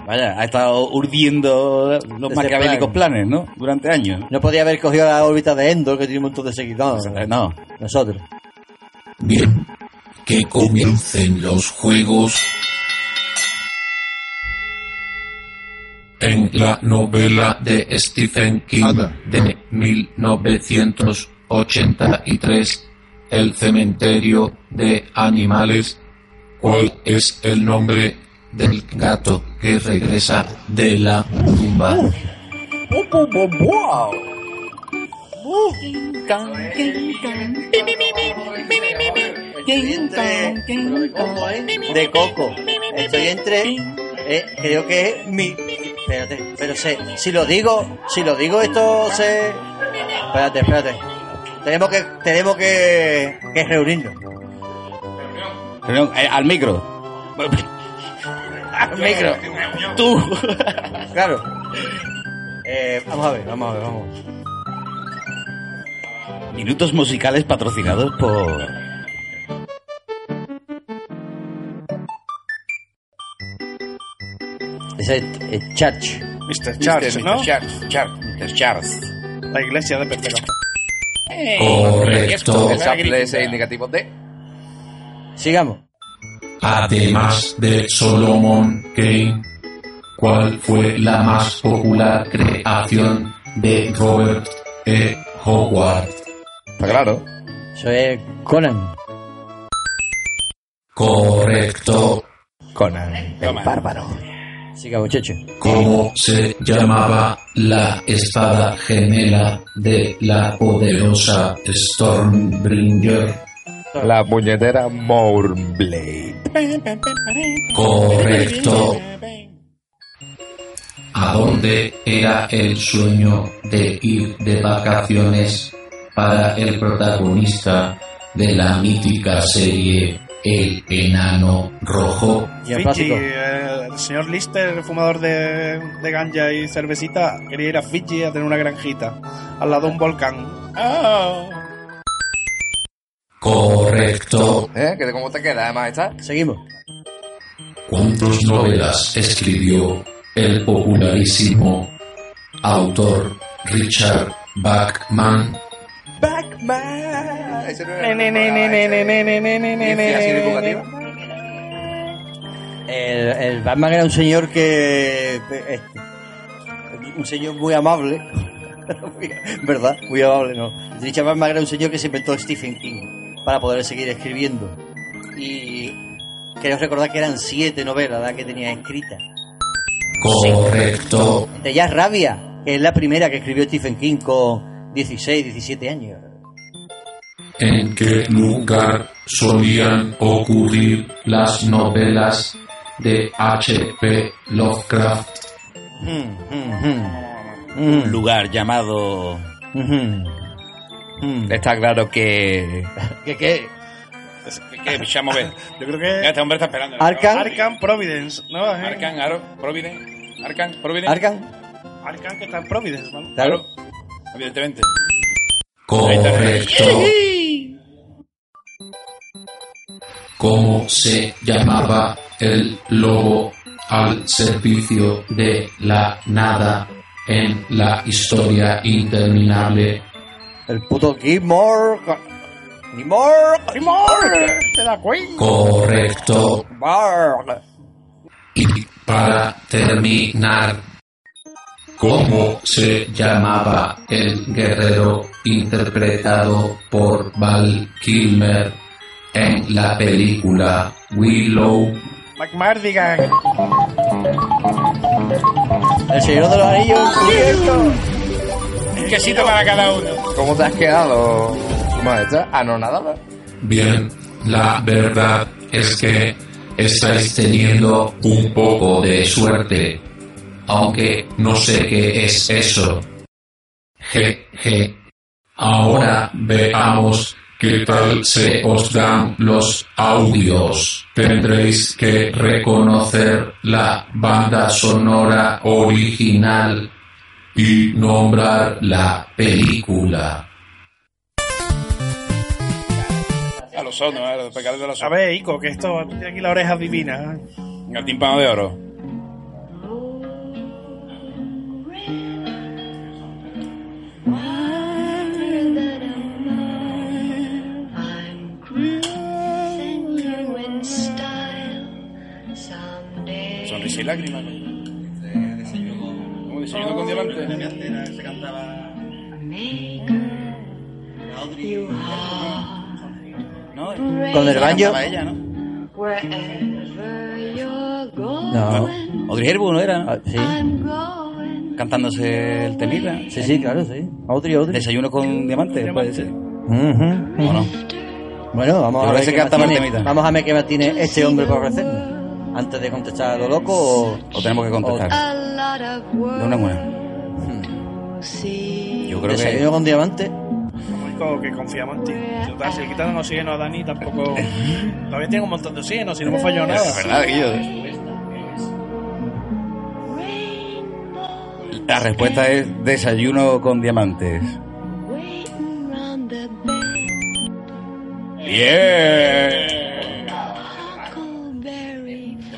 Vaya, ha estado urdiendo los Ese maquiavélicos plan. planes, ¿no? Durante años. no podía haber cogido la órbita de Endor que tiene un montón de seguidores No. nosotros Bien, que comiencen los juegos. En la novela de Stephen King de 1983, El cementerio de animales, ¿cuál es el nombre del gato que regresa de la tumba? De coco estoy entre eh, creo que es mi espérate pero sé si lo digo si lo digo esto se espérate espérate tenemos que tenemos que, que reunirnos Reunión, eh, al micro. al micro Tú. claro eh, vamos a ver vamos a ver vamos. Minutos musicales patrocinados por... Es eh, Church. Mr. Charles, ¿no? Mr. Charles, Charles, Mr. Charles. La iglesia de Pepero. Correcto. El sample indicativo de. Sigamos. Además de Solomon Kane, ¿cuál fue la más popular creación de Robert E. Howard? Está claro. Eso es Conan. Correcto. Conan. El bárbaro. Sigamos, muchacho. ¿Cómo se llamaba la espada gemela de la poderosa Stormbringer? La puñetera Mourblade. Correcto. ¿A dónde era el sueño de ir de vacaciones para el protagonista de la mítica serie El Enano Rojo? Fiji, eh, el señor Lister, fumador de, de ganja y cervecita, quería ir a Fiji a tener una granjita al lado de un volcán. Ah. Correcto. ¿Eh? ¿Qué- ¿Cómo te queda, majestad? Seguimos. ¿Cuántas novelas escribió el popularísimo autor Richard Bachman? el, el Batman era un señor que. Este, un señor muy amable. ¿Verdad? Muy amable, ¿no? Richard Batman era un señor que se inventó Stephen King para poder seguir escribiendo. Y queremos recordar que eran siete novelas que tenía escritas. Correcto. Ya rabia, es la primera que escribió Stephen King con 16, 17 años. ¿En qué lugar solían ocurrir las novelas de H.P. Lovecraft? Un lugar llamado... Está claro que. ¿Qué qué? ¿Qué. Yo creo que. Ya, este hombre está esperando. Arkham. Arkham Providence, ¿no? Arcan, Aro, Providence. Arcan, Providence. Arkham. Arkham que está en Providence, ¿vale? Claro. Evidentemente. Correcto. ¿Cómo se llamaba el lobo al servicio de la nada en la historia interminable? El puto Gilmore. Gilmore. Gilmore. ¿Te da cuenta? Correcto. Barg. Y para terminar, ¿cómo se llamaba el guerrero interpretado por Val Kilmer en la película Willow? McMardigan. El señor de los anillos. cubierto. Un quesito para cada uno. ¿Cómo te has quedado, su majestad? Anonadada. Bien, la verdad es que estáis teniendo un poco de suerte, aunque no sé qué es eso. Jeje. Ahora veamos qué tal se os dan los audios. Tendréis que reconocer la banda sonora original y nombrar la película. A los sonos, a los pecadores de los A ver, Ico, que esto, tú tienes aquí la oreja divina. El tímpano de oro. Sonrisa y lágrimas. ¿Cómo desayuno con diamante? ¿No? Con el banjo. Cantaba ella, ¿no? No. Audrey Hepburn, ¿no era? Ah, sí. Cantándose el temita. Sí, sí, claro, sí. Audrey, Audrey. Desayuno con diamantes, puede ser. Ujú. ¿O no? Bueno, vamos Yo a ver se qué canta más tiene, temita. vamos a ver qué más tiene este hombre por ofrecernos. Antes de contestar a lo loco o... O tenemos que contestar. De una en una. Yo creo Desayuno que... con diamante. Que confiamos en ti. Si, le quitan oxígeno a Dani, tampoco. Todavía tiene un montón de oxígeno, si no hemos fallado nada. Es verdad, Guillo. La respuesta es desayuno con diamantes. Bien.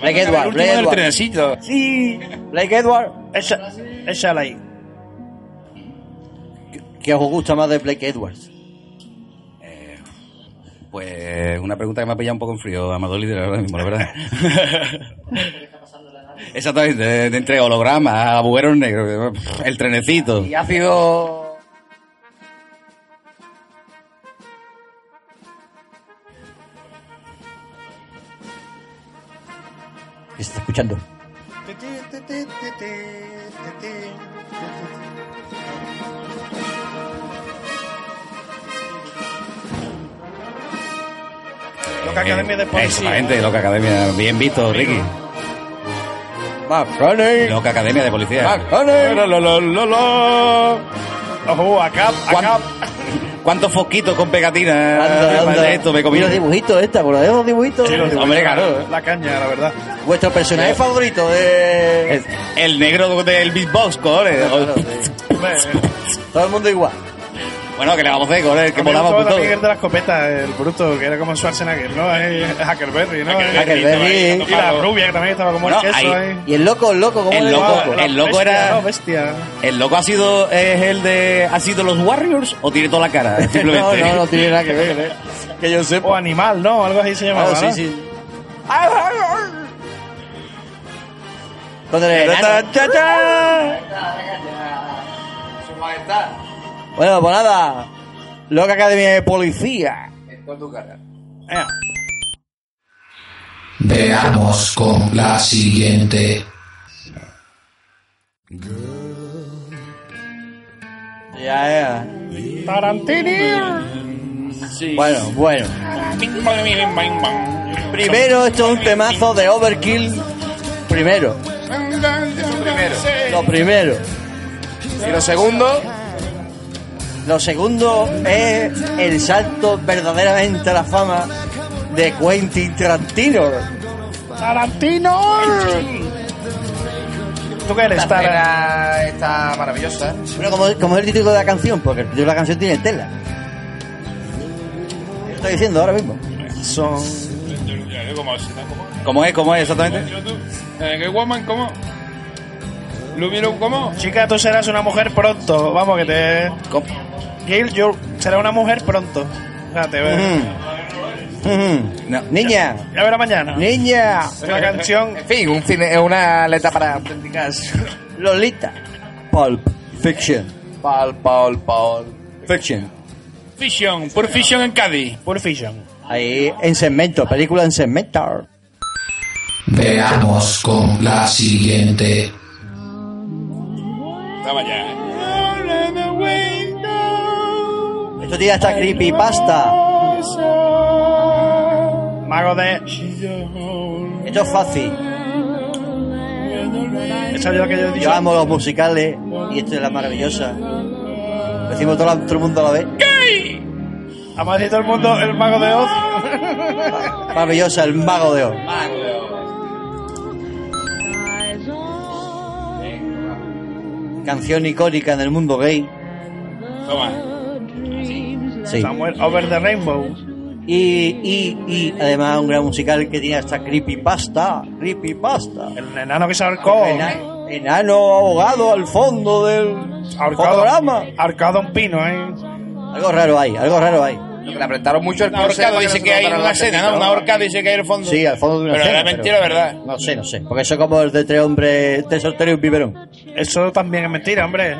Blake Edward, Blake Edward. trenecito. Sí. Blake Edward. Echa, échala ahí. ¿Qué os gusta más de Blake Edwards? Pues una pregunta que me ha pillado un poco en frío, Amador Líder, ahora mismo, la verdad. Exactamente, de, de entre hologramas, agujeros negros, el trenecito. Y ácido. Está escuchando? Loca Academia de Policía. Exactamente, Loca Academia, bien visto, Ricky. Loca Academia de Policía. Lo. Ojo, acá, acá. ¿Cuántos fosquitos con pegatina? Anda, anda. de esto me comí? Y los dibujitos, esta, ¿por los dibujitos? Sí, los dibujitos, Hombre, claro. La caña, la verdad. Vuestro personaje favorito de... Es el negro del beatbox, cojones. Todo el mundo igual. Bueno, que le vamos a hacer, cojones, que gustaba por todo. el de la escopeta, el bruto, que era como Schwarzenegger, ¿no? Ahí, Huckleberry, ¿no? Huckleberry. Y la rubia, que también estaba como No, el queso ahí-. Y el loco, el loco, ¿cómo El le loco, el loco bestia, era. no, bestia. ¿El loco ha sido es el de ha sido los Warriors o tiene toda la cara? Simplemente. No, no, no tiene nada que ver, ¿eh? Que yo sepa. O animal, ¿no? Algo así se llamaba, Ah, sí, sí. Con el enano. Bueno, pues nada. Loca Academia de Policía. Con tu cara. Veamos con la siguiente. Ya, ya. Tarantino. Bueno, bueno. Primero, esto es un temazo de Overkill. Primero. Primero. Lo primero. Y lo segundo, Lo segundo es el salto verdaderamente a la fama de Quentin Tarantino. Tarantino. ¿Tú qué eres, esta está maravillosa. Bueno, como, como es el título de la canción, porque el título de la canción tiene tela. Lo estoy diciendo ahora mismo. Son... ¿Cómo? ¿Cómo es? ¿Cómo es exactamente? Eh, ¿Qué woman? ¿Cómo? ¿Lo miro cómo? Chica, tú serás una mujer pronto. Vamos, que te... Gail, yo será una mujer pronto. Fíjate, ve. Ujú. Niña, Ya verá mañana. niña, Es la canción... En fin, un cine, es una letra para auténticas. Lolita. Pulp Fiction. Paul, Paul, Paul. Fiction. Fiction, por Fiction en Cádiz. Pulp Fiction. Ahí en segmento, película en segmento. Veamos con la siguiente. Estaba ya, Esto tiene hasta creepypasta. Mago de... Esto es fácil. Esa es lo que yo amo los musicales y esta es la maravillosa. Decimos todo, el mundo a la vez. Vamos a decir todo el mundo el Mago de Oz. Maravillosa, el mago de Oz. Canción icónica en el mundo gay. Toma. Sí. Samuel Over the Rainbow. Y, y, y además un gran musical que tiene hasta creepypasta. Creepypasta. El enano que se ahorcó. Ena- enano ahogado al fondo del fotograma. Ahorcado un pino, ¿eh? Algo raro hay, algo raro hay. Lo que le apretaron mucho el para dice que hay una la escena, ¿no? Una horcada dice que hay en el fondo. Sí, al fondo de una Pero escena, era mentira, ¿verdad? No sé, no sé. Porque eso es como el de tres hombres, tres solteros y un biberón. Eso también es mentira, hombre.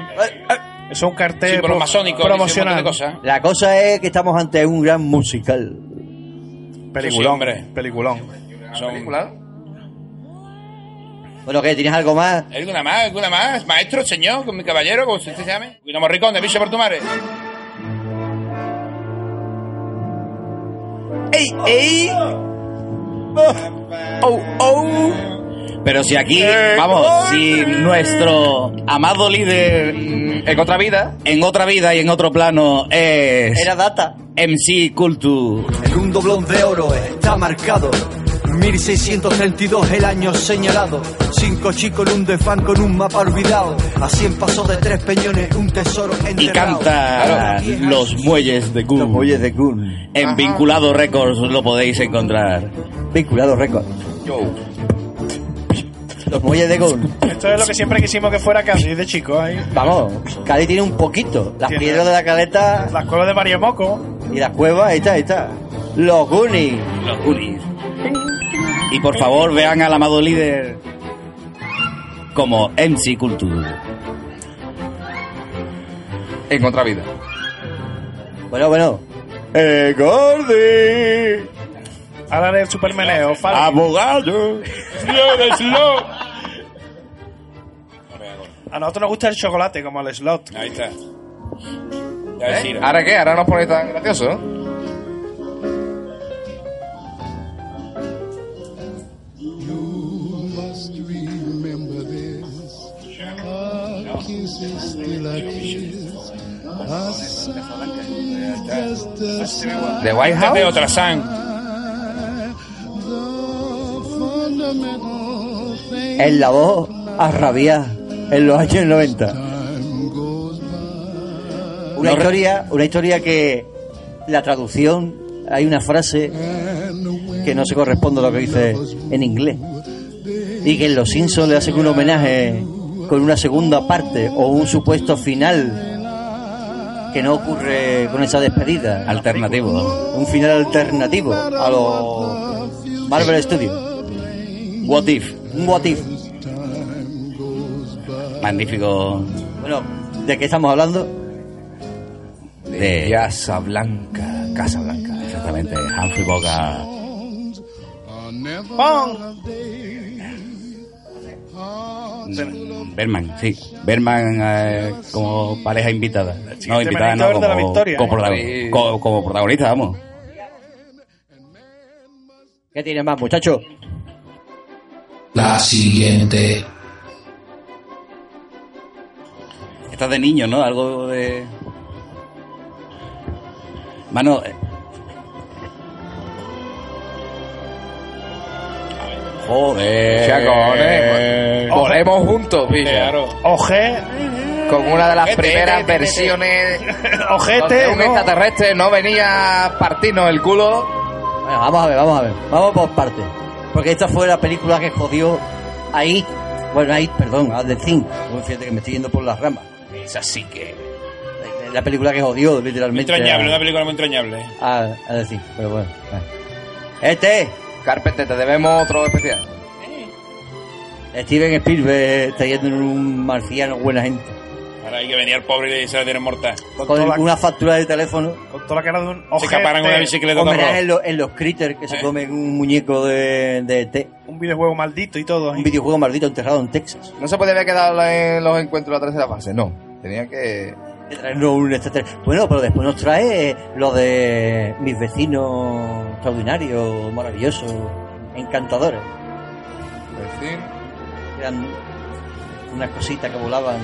Eso es un cartel Sí, pro- promocional. de cosas. La cosa es que estamos ante un gran musical. Peliculón, Sí, hombre. peliculón. Son... Bueno, ¿qué? ¿Tienes algo más? ¿Alguna más? ¿Alguna más? Maestro, señor, con mi caballero, como usted se llame. Guido Morricón, de Vice por tu madre. ¡Ey, ey! Oh, oh. Pero si aquí, vamos, si nuestro amado líder en otra vida, en otra vida y en otro plano es Era data. MC Cultu. En un doblón de oro está marcado 1632 el año señalado. Cinco chicos en un desván con un mapa olvidado. Así pasó de tres peñones un tesoro enterrado. Y canta Los Muelles de Gun. Los Muelles de Gun. En Vinculado Records lo podéis encontrar. Vinculado Records. Los muelles de Gun. Esto es lo que siempre quisimos que fuera casi de chico ahí. Vamos, Cádiz tiene un poquito. Las Tiene- piedras de la caleta Las cuevas de María Moco. y las cuevas, ahí está, ahí está. Los Goonies. Los Goonies. Y por favor vean al amado líder como MC Culture. En otra vida. Bueno, bueno. ¡Eh, Gordy! Ahora de supermeneo. Falco. ¡Abogado! A nosotros nos gusta el chocolate, como el slot. Ahí está. Ya ¿Eh? ¿Ahora qué? ¿Ahora nos pone tan gracioso? ¿De White es de House? otra San. En la voz a rabiar en los años 90. Una historia, una historia que la traducción hay una frase que no se corresponde a lo que dice en inglés y que en Los Simpsons le hacen un homenaje con una segunda parte o un supuesto final que no ocurre con esa despedida. Alternativo. Un final alternativo a los Marvel Studios. What if? Un what if. Magnífico. Bueno, ¿de qué estamos hablando? De Casa Blanca. Casa Blanca. Exactamente. Humphrey Bogart. Berman, sí. Berman eh, como pareja invitada. No, invitada no, como, victoria. como, como protagonista, vamos. ¿Qué tiene más, muchacho? La siguiente. Esta es de niño, ¿no? Algo de... Mano... eh, Joder. Chacones. Volemos juntos, pilla. Claro. Oje, Con una de las Ojete, primeras ojete, versiones donde ojete, un ¿no? extraterrestre no venía a partirnos el culo. Bueno, vamos a ver, vamos a ver. Vamos por partes. Porque esta fue la película que jodió a It. Bueno, a It, perdón, a The Thing. Fíjate que me estoy yendo por las ramas. Es así que... La- La película que jodió, Muy literalmente. entrañable, a, una película muy entrañable. a, a Thing. Pero bueno. vale. Este, Carpenter, te debemos otro especial. Steven Spielberg trayendo un marciano buena gente. Ahora hay que venir al pobre y se la tienen mortal. Con, Con la, una factura de teléfono. con toda la cara de un Se ojete. escaparan con una bicicleta de Homenaje en, los- en los critters que se Eh. comen un muñeco de, de ET. Un videojuego maldito y todo. ahí. Un videojuego maldito enterrado en Texas. No se podía haber quedado en los encuentros de la tercera fase, no. Tenía que... de traernos un extraterrestre. Bueno, pero después nos trae lo de mis vecinos extraordinarios, maravillosos, encantadores. decir, Eran unas cositas que volaban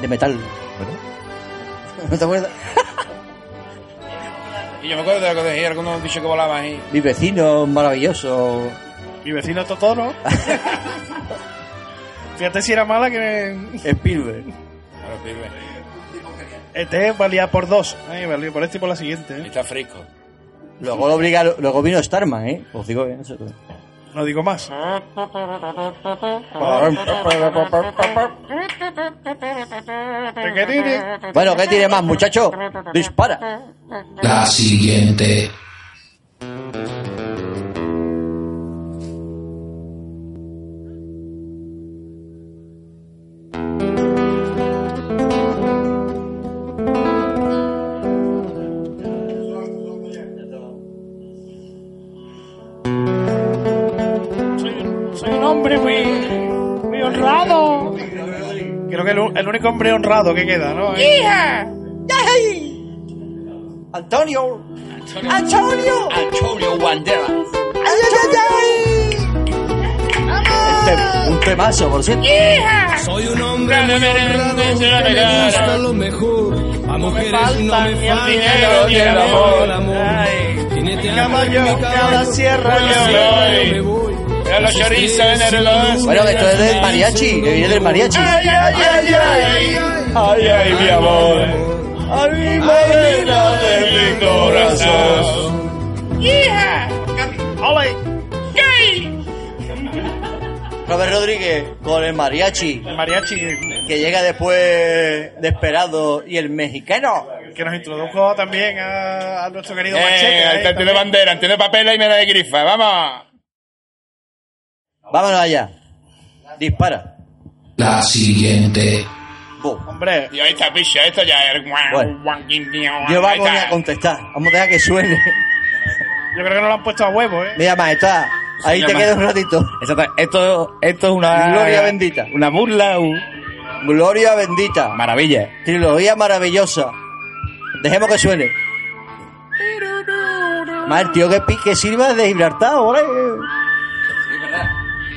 de metal. ¿No te acuerdas? Y yo me acuerdo de lo que decía algunos bichos que volaban ahí. Mis vecinos maravillosos. Mi vecino Totoro. Fíjate si era mala que. Spielberg. Claro, pibe. Este valía por dos. Ahí valía por este y por la siguiente. Y ¿eh? está fresco. Luego, lo obligaron- luego vino Starman, ¿eh? Os digo bien eso. No digo más. Bueno, ¿qué tiene más, muchacho? Dispara. La siguiente. Único hombre honrado que queda, ¿no? Antonio. Antonio. Antonio Banderas. Ay, ay, ay, un temazo, por cierto. Soy un hombre muy honrado que me gusta lo mejor. A mujeres no me falta dinero ni el amor. Mi Caballo, cada caballo, sierra por la yo sierra voy. Mira los chorizos el. Bueno, esto es del mariachi, que viene del mariachi. Ay, ay, ay, ay, ay, ay, mi amor. Ay, mi morena de mi corazón. ¡Hija! ¡Ole! ¡Gay! Robert Rodríguez con el mariachi. El mariachi Que llega después de esperado. Y el mexicano. que nos introdujo también a, a nuestro querido Eh, Macheca. este tiene bandera, tiene papel y mira de grifa. ¡Vamos! Vámonos allá. Dispara. La siguiente. Hombre. Y ahí está, picha, esto ya es. Bueno. Yo está. a contestar. Vamos a dejar que suene. Yo creo que no lo han puesto a huevo, ¿eh? Mira, maestra. Ahí Sí, te ya, queda un ratito. Exacto. Esto, esto es una. Gloria bendita. Una burla. un- Gloria bendita. Maravilla. Trilogía maravillosa. Dejemos que suene. Más el tío que, que sirva de Gibraltar, ¿vale?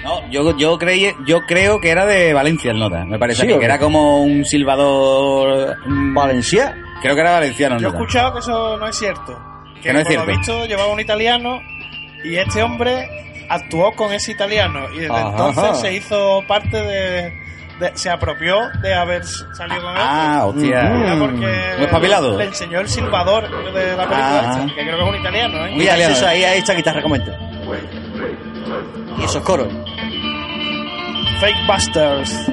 No, yo, yo, creí, yo creo que era de Valencia el nota. Me parece Sí, a mí, ¿o que qué? era como un silbador. mm, ¿Valencia? Creo que era valenciano el Yo he nota. escuchado que eso no es cierto. Que no es por lo cierto. visto llevaba un italiano y este hombre actuó con ese italiano y desde Ajá, entonces ajá. se hizo parte de, de- se apropió de haber salido con él. Ah, hostia. Mm. porque Muy espabilado. le enseñó el silbador de la película Ah. esta, que creo que es un italiano, ¿eh? Mira, eso ahí, ahí está guitarra comenta. Y esos coros. Fake Busters.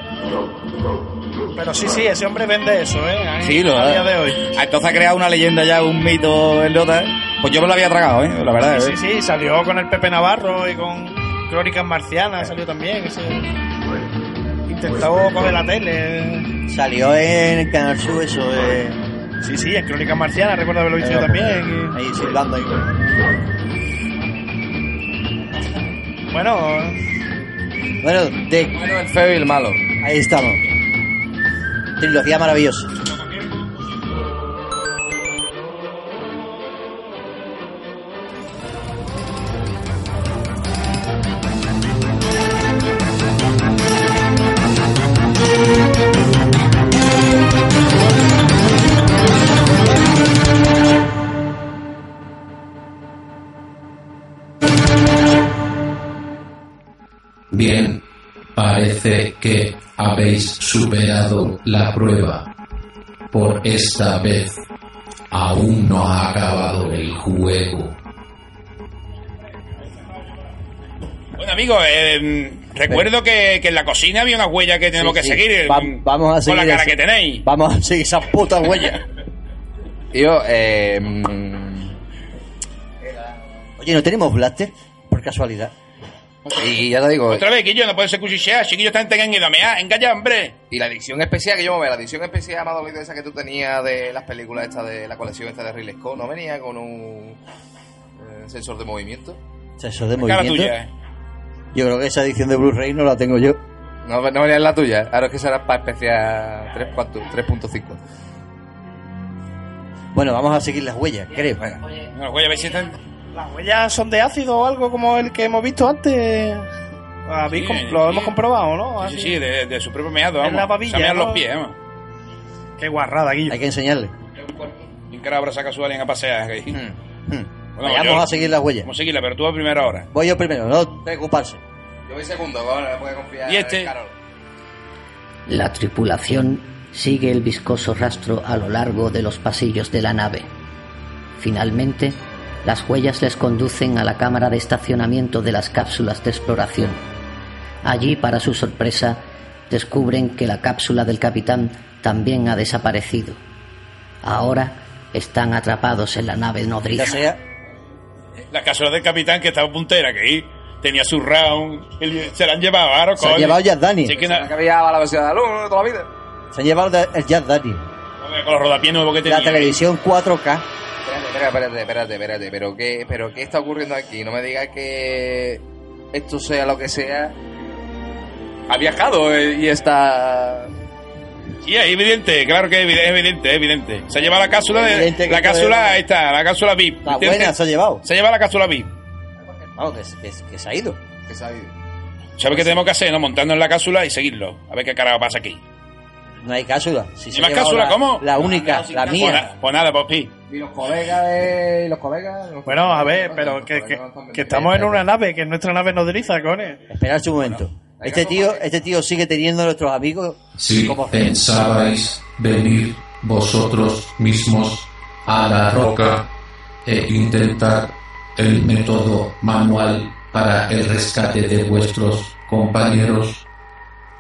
Pero sí, sí, ese hombre vende eso, ¿eh? Ahí, Sí, lo a día de hoy. Ah, Entonces ha creado una leyenda ya, un mito el nota. Pues yo me lo había tragado, ¿eh? La verdad. Sí, ¿eh? sí, sí, salió con el Pepe Navarro y con Crónicas Marcianas, salió también. Ese... Intentó coger la tele. Salió en el Canal Sur eso de... Sí, sí, en Crónicas Marcianas, recuerdo haberlo visto yo también. Ahí silbando ahí. Bueno, Bueno, de... Bueno, el feo y el malo. Ahí estamos. Trilogía maravillosa. Parece que habéis superado la prueba. Por esta vez, aún no ha acabado el juego. Bueno, amigos, eh, recuerdo que, que en la cocina había una huella que tenemos Sí, que sí. seguir. eh, Va- vamos a seguir Con la cara esa- que tenéis. Vamos a seguir esas putas huellas. Yo, eh. mm, Oye, ¿no tenemos blaster? Por casualidad. Y ya te digo. Otra vez, que yo no puede ser cuchichear, chiquillos están tengan ido a mear, engaña, hombre. Y la edición especial que yo me veo, la edición especial más esa que tú tenías de las películas esta de la colección esta de Ridley Scott, ¿no venía con un eh, sensor de movimiento? Sensor de movimiento. tuya, eh. Yo creo que esa edición de Blu-ray no la tengo yo. No, no venía en la tuya, ahora es que será para especial 3, 4, 3.5. Bueno, vamos a seguir las huellas, creo. No, voy a ver si están. ¿Las huellas son de ácido o algo como el que hemos visto antes? ¿Habéis Sí, com- lo sí. hemos comprobado, ¿no? Sí, Así. sí, de, de su propio meado, En vamos. la babilla, Se ¿no? los pies, vamos. Qué guarrada, Guillo. Hay que enseñarle. Sin cara abraza casual en a pasear. Bueno, Hmm, Vayamos yo- a seguir las huellas. Vamos a seguirla, pero tú a primera hora. Voy yo primero, no preocuparse. Yo voy segundo, ahora le puede confiar Y este- en Carol. La tripulación sigue el viscoso rastro a lo largo de los pasillos de la nave. Finalmente, las huellas les conducen a la cámara de estacionamiento de las cápsulas de exploración. Allí, para su sorpresa, descubren que la cápsula del capitán también ha desaparecido. Ahora están atrapados en la nave nodriza. La cápsula del capitán que estaba puntera, que ahí tenía su round. el- se la han llevado, ahora, Se han llevado Jazz Dani. Sí, que Que había la versión de la luz toda la vida. Se han llevado el Jazz Dani. con los rodapiés nuevos que tenía. La televisión 4K. Espérate, espérate, espérate, espérate, pero qué, pero qué está ocurriendo aquí? No me digas que esto sea lo que sea. Ha viajado eh, y está. Sí, es evidente, claro que es evi- es evidente, es evidente. Se ha llevado la cápsula de. La cápsula, ahí está, la cápsula VIP. La ¿entiendes? buena se ha llevado. Se ha llevado la cápsula VIP. Vamos, que, que- que se ha ido. Que se ha ido. ¿Sabes qué tenemos que hacer? No? Montarnos en la cápsula y seguirlo. A ver qué carajo pasa aquí. No hay cápsula. Si se ¿Ni más cápsula? la- ¿Cómo? La única, la Pues, mía. pues nada, pues pi. Y los colegas de... y los colegas... los- Bueno, a ver, pero que, que, que estamos en una nave, que es nuestra nave nodriza, cojones. Esperad un momento. Este tío, este tío sigue teniendo a nuestros amigos Si como pensabais venir vosotros mismos a la roca e intentar el método manual para el rescate de vuestros compañeros,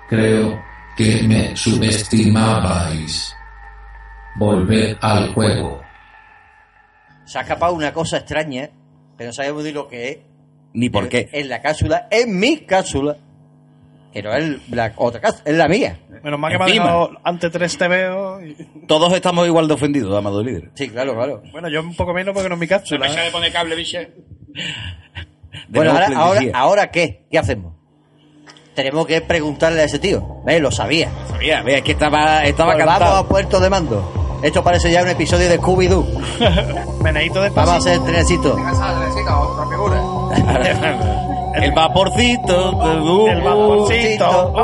creo que me subestimabais. Volved al juego. Se ha escapado una cosa extraña, que no sabemos ni lo que es. Ni por qué. En la cápsula, en mi cápsula, que no es la otra cápsula, es la mía. Menos mal que me ha dejado ante tres TVO. y- Todos estamos igual de ofendidos, amado líder. Sí, claro, claro. Bueno, yo un poco menos porque no es mi cápsula. Se de poner cable, biche. Bueno, ahora, ahora, ahora qué? ¿Qué hacemos? Tenemos que preguntarle a ese tío. ¿Ves? Lo sabía. Sabía, vea, es que estaba, estaba Pues cantado. vamos a Puerto de Mando. Esto parece ya un episodio de Scooby-Doo. Meneito de Vamos a hacer trenecito. El vaporcito. El vaporcito. uh,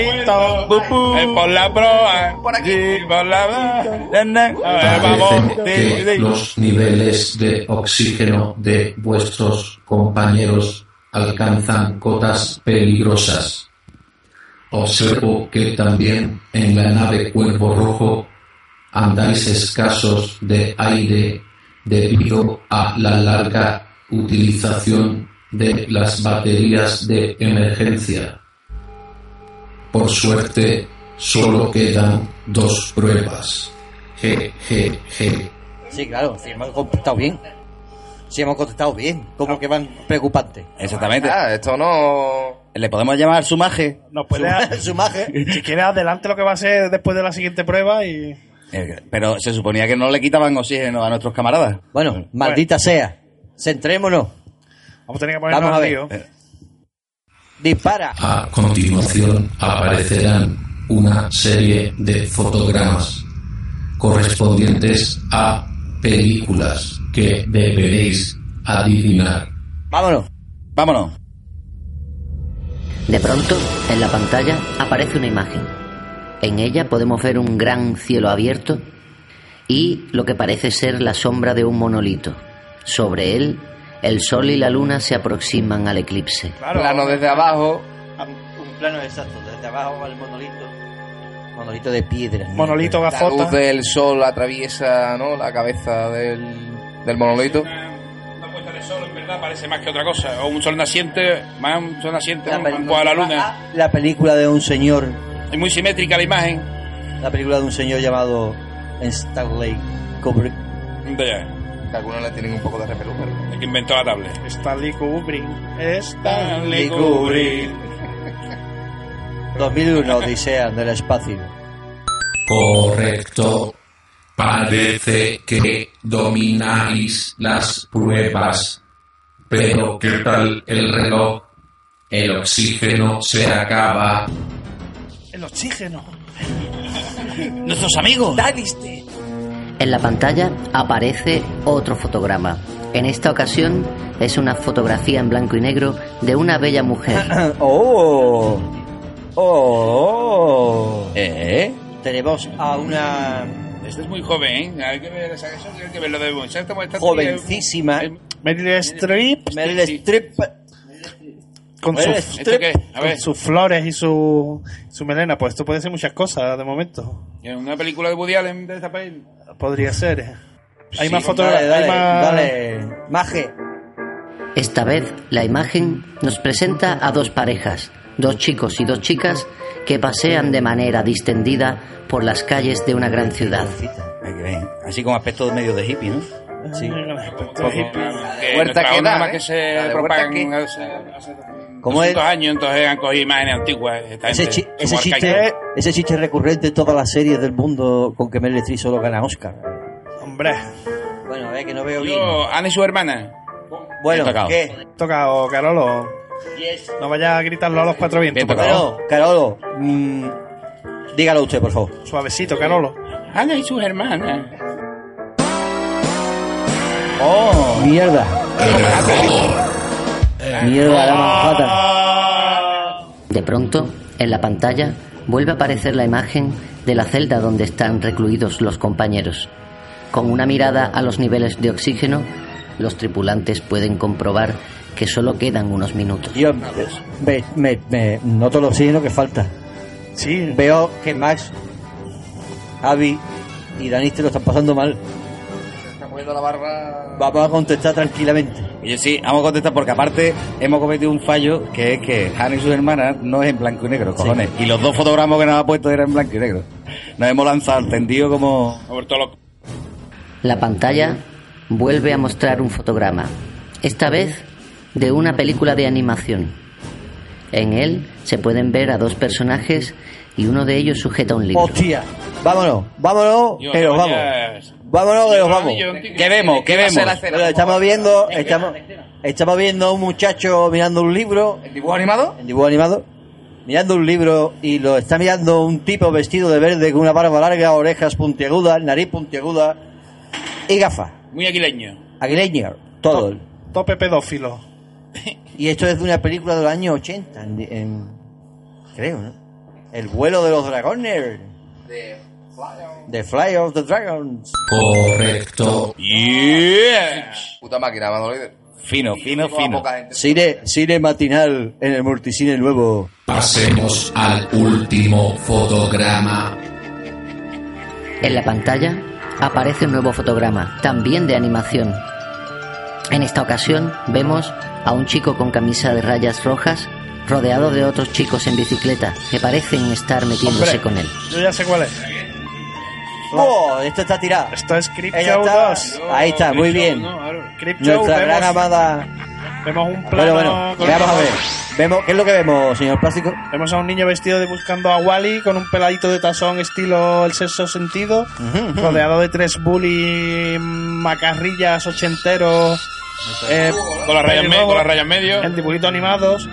el vaporcito. Eh, por la proa. Por aquí. Por la proa. Que los niveles de oxígeno de vuestros compañeros alcanzan cotas peligrosas. Observo que también en la nave Cuervo Rojo andáis escasos de aire debido a la larga utilización de las baterías de emergencia. Por suerte, solo quedan dos pruebas. Je, je, je. Sí, claro, si contestado bien. Si hemos contestado bien. Como que van preocupante. Exactamente. Ah, esto no... Le podemos llamar sumaje. Nos puede, Su maje. si quiere, adelante lo que va a ser después de la siguiente prueba y. Eh, Pero se suponía que no le quitaban oxígeno a nuestros camaradas. Bueno, maldita sea. Centrémonos. Vamos a tener que ponernos Vamos a al ver. lío. Dispara. A continuación aparecerán una serie de fotogramas correspondientes a películas que deberéis adivinar. Vámonos. Vámonos. De pronto, en la pantalla aparece una imagen. En ella podemos ver un gran cielo abierto y lo que parece ser la sombra de un monolito. Sobre él, el sol y la luna se aproximan al eclipse. Claro. Plano desde abajo. Un plano exacto. Desde abajo va el monolito. Monolito de piedra. Monolito La gafota. luz del sol atraviesa ¿no? la cabeza del, del monolito. Una puesta de sol, en verdad, parece más que otra cosa. O un sol naciente, más un sol naciente, La ¿no? a la luna. La película de un señor. Es muy simétrica la imagen. La película de un señor llamado Stanley Kubrick. De, Que algunos le tienen un poco de repelús, pero... el que inventó la tablet. Stanley Kubrick. Stanley Stanley Kubrick. 2001, Odisea del espacio. Correcto. Parece que domináis las pruebas. Pero ¿qué tal el reloj? El oxígeno se acaba. El oxígeno. Nuestros amigos. En la pantalla aparece otro fotograma. En esta ocasión es una fotografía en blanco y negro de una bella mujer. ¡Oh! ¡Oh! ¿Eh? Tenemos a una Este es muy joven, ¿eh? Hay que ver esa eso, hay que verlo de tía- jovencísima Meryl Streep Meryl Streep. con, Meryl sus, ¿Esto qué? A con sus flores y su, su melena. Pues esto puede ser muchas cosas de momento. ¿en una película de Woody Allen de esta peli? Podría ser. Hay Sí, más Dale, fotografías. dale, hay más... dale. Maje. Esta vez la imagen nos presenta a dos parejas, dos chicos y dos chicas que pasean de manera distendida por las calles de una gran ciudad. Ver. Así como aspecto medio de hippie, ¿no? Sí. Huerta que da, más ¿eh? que se propagan ¿Cómo es? 200 años, entonces han cogido imágenes antiguas. Ese, chi- ese, chiste, ese chiste recurrente en todas las series del mundo con que Meryl Streep solo gana Oscar. Hombre, Bueno, es que no veo bien. Yo, Ana y su hermana. Bueno, Bien. ¿qué? tocado, Carolo. No vaya a gritarlo a los cuatro vientos. Bien por tocado. favor. Bueno, Carolo, mm, dígalo usted, por favor. Suavecito, Carolo. Ana y sus hermanas. ¡Oh! ¡Mierda! ¡Mierda, la Manhattan! De pronto, en la pantalla, vuelve a aparecer la imagen de la celda donde están recluidos los compañeros. Con una mirada a los niveles de oxígeno, los tripulantes pueden comprobar que solo quedan unos minutos. Yo me, me- me noto el oxígeno que falta. Sí. Veo que Max, Avi y Daniste lo están pasando mal. Está poniendo la barra. Vamos a contestar tranquilamente. Oye, sí, vamos a contestar porque aparte hemos cometido un fallo que es que Hannah y sus hermanas no es en blanco y negro, cojones. Y los dos fotogramas que nos ha puesto eran en blanco y negro. Nos hemos lanzado al tendido como... La pantalla vuelve a mostrar un fotograma, esta vez de una película de animación. En él se pueden ver a dos personajes y uno de ellos sujeta un libro. Hostia, vámonos, vámonos, que nos vamos. Vámonos, que nos vamos. ¿Qué vemos? ¿Qué vemos? Bueno, estamos viendo, estamos, estamos viendo a un muchacho mirando un libro. ¿En dibujo animado? En dibujo animado. Mirando un libro y lo está mirando un tipo vestido de verde con una barba larga, orejas puntiagudas, nariz puntiaguda y gafas. Muy aguileño. Aguileño, todo. Tope pedófilo. Y esto es de una película de los años 80, en- en- creo, ¿no? El vuelo de los dragones. The Fly of the Dragons. Correcto. Yeah. Puta máquina, Manolide. Fino, fino, fino. Cine, cine matinal en el multicine nuevo. Pasemos al último fotograma. En la pantalla aparece un nuevo fotograma, también de animación. En esta ocasión vemos a un chico con camisa de rayas rojas rodeado de otros chicos en bicicleta que parecen estar metiéndose Hombre. con él. Yo ya sé cuál es. ¡Oh! Esto está tirado. Esto es Show está- 2. Ahí está, muy bien. Creep Show, Nuestra gran vemos, amada. vemos un plano. Bueno, bueno, veamos a ver. Vemos, ¿Qué es lo que vemos, señor Plástico? Vemos a un niño vestido de buscando a Wally con un peladito de tazón estilo el sexo sentido, rodeado de tres bully macarrillas ochenteros. Eh, Con las rayas me- con las rayas medio. En dibujitos animados.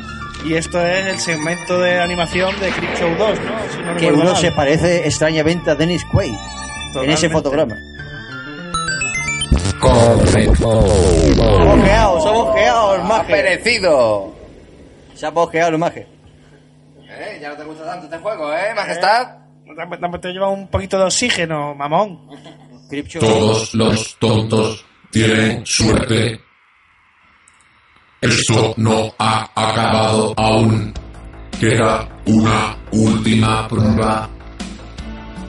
Y esto es el segmento de animación de Creep Show 2, ¿no? Si no Que uno mal. se parece extrañamente a Dennis Quaid en ese fotograma. Correcto. Somos geados, somos geados, ¡Ha maje. perecido! Se ha posqueado el maje. ¿Eh? Ya no te gusta tanto este juego, ¿eh, majestad? Dame- Te lleva un poquito de oxígeno, mamón. Todos los tontos tienen suerte. Esto no ha acabado aún. Queda una última prueba.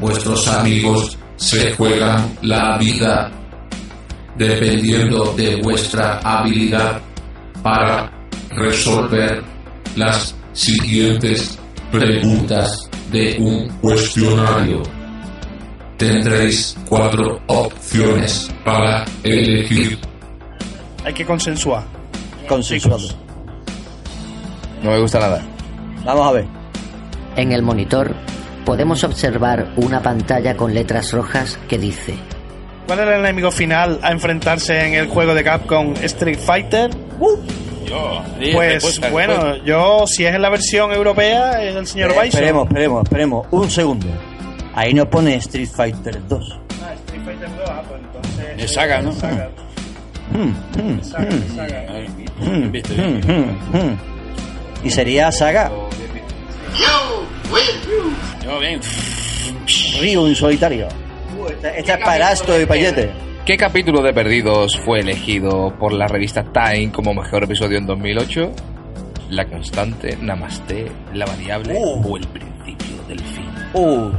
Vuestros amigos se juegan la vida dependiendo de vuestra habilidad para resolver las siguientes preguntas de un cuestionario. Tendréis cuatro opciones para elegir. Hay que consensuar. Consensuado. No me gusta nada. Vamos a ver. En el monitor podemos observar una pantalla con letras rojas que dice ¿Cuál era el enemigo final a enfrentarse en el juego de Capcom Street Fighter? Yo. di Pues bueno, yo si es en la versión europea es el señor Eh, Bison. esperemos, esperemos, esperemos. Un segundo. Ahí nos pone Street Fighter 2. Ah, Street Fighter 2, ah, pues entonces. De saga, ¿no? Saga, saga, hmm, saga. hmm, hmm, hmm, hmm. Y sería Saga Yo, bien. Ryu en solitario. Esta, es para Asto y Payete. ¿Qué capítulo de Perdidos fue elegido por la revista Time como mejor episodio en 2008? La constante, Namaste, la variable Uh. o el principio del fin. Uh,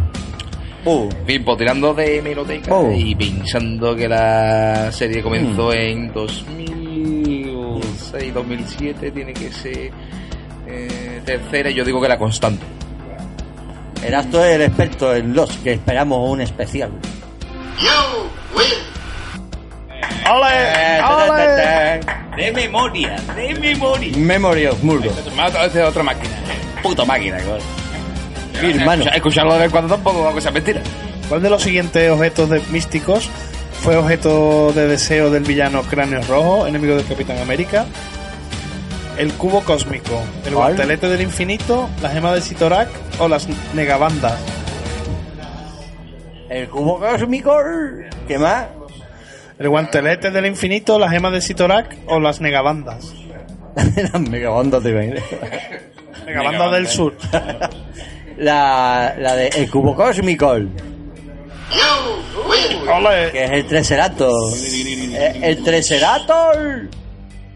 uh. Pues tirando de hemeroteca Oh. y pensando que la serie comenzó Mm. en 2006, 2007, tiene que ser eh, tercera, y yo digo que la constante. Erasto es el experto en los que esperamos un especial. ¡Ole! ¡Ole! De memoria, de memoria. Memory of. Mata esta otra máquina. Puta máquina, coño. Mi hermano. Escucha- Escucharlo de cuando tampoco, aunque sea mentira. ¿Cuál de los siguientes objetos de místicos fue objeto de deseo del villano Cráneo Rojo, enemigo del Capitán América? El cubo cósmico, el ¿Cuál? guantelete del infinito, la gema de Sitorak o las negabandas. El cubo cósmico. ¿Qué más? El guantelete del infinito, la gema de Sitorak o las negabandas. Las megabandas. Venga, banda del sur. la, la de El Cubo Cósmico. Que es el Treseratos. Eh, El Treseratos.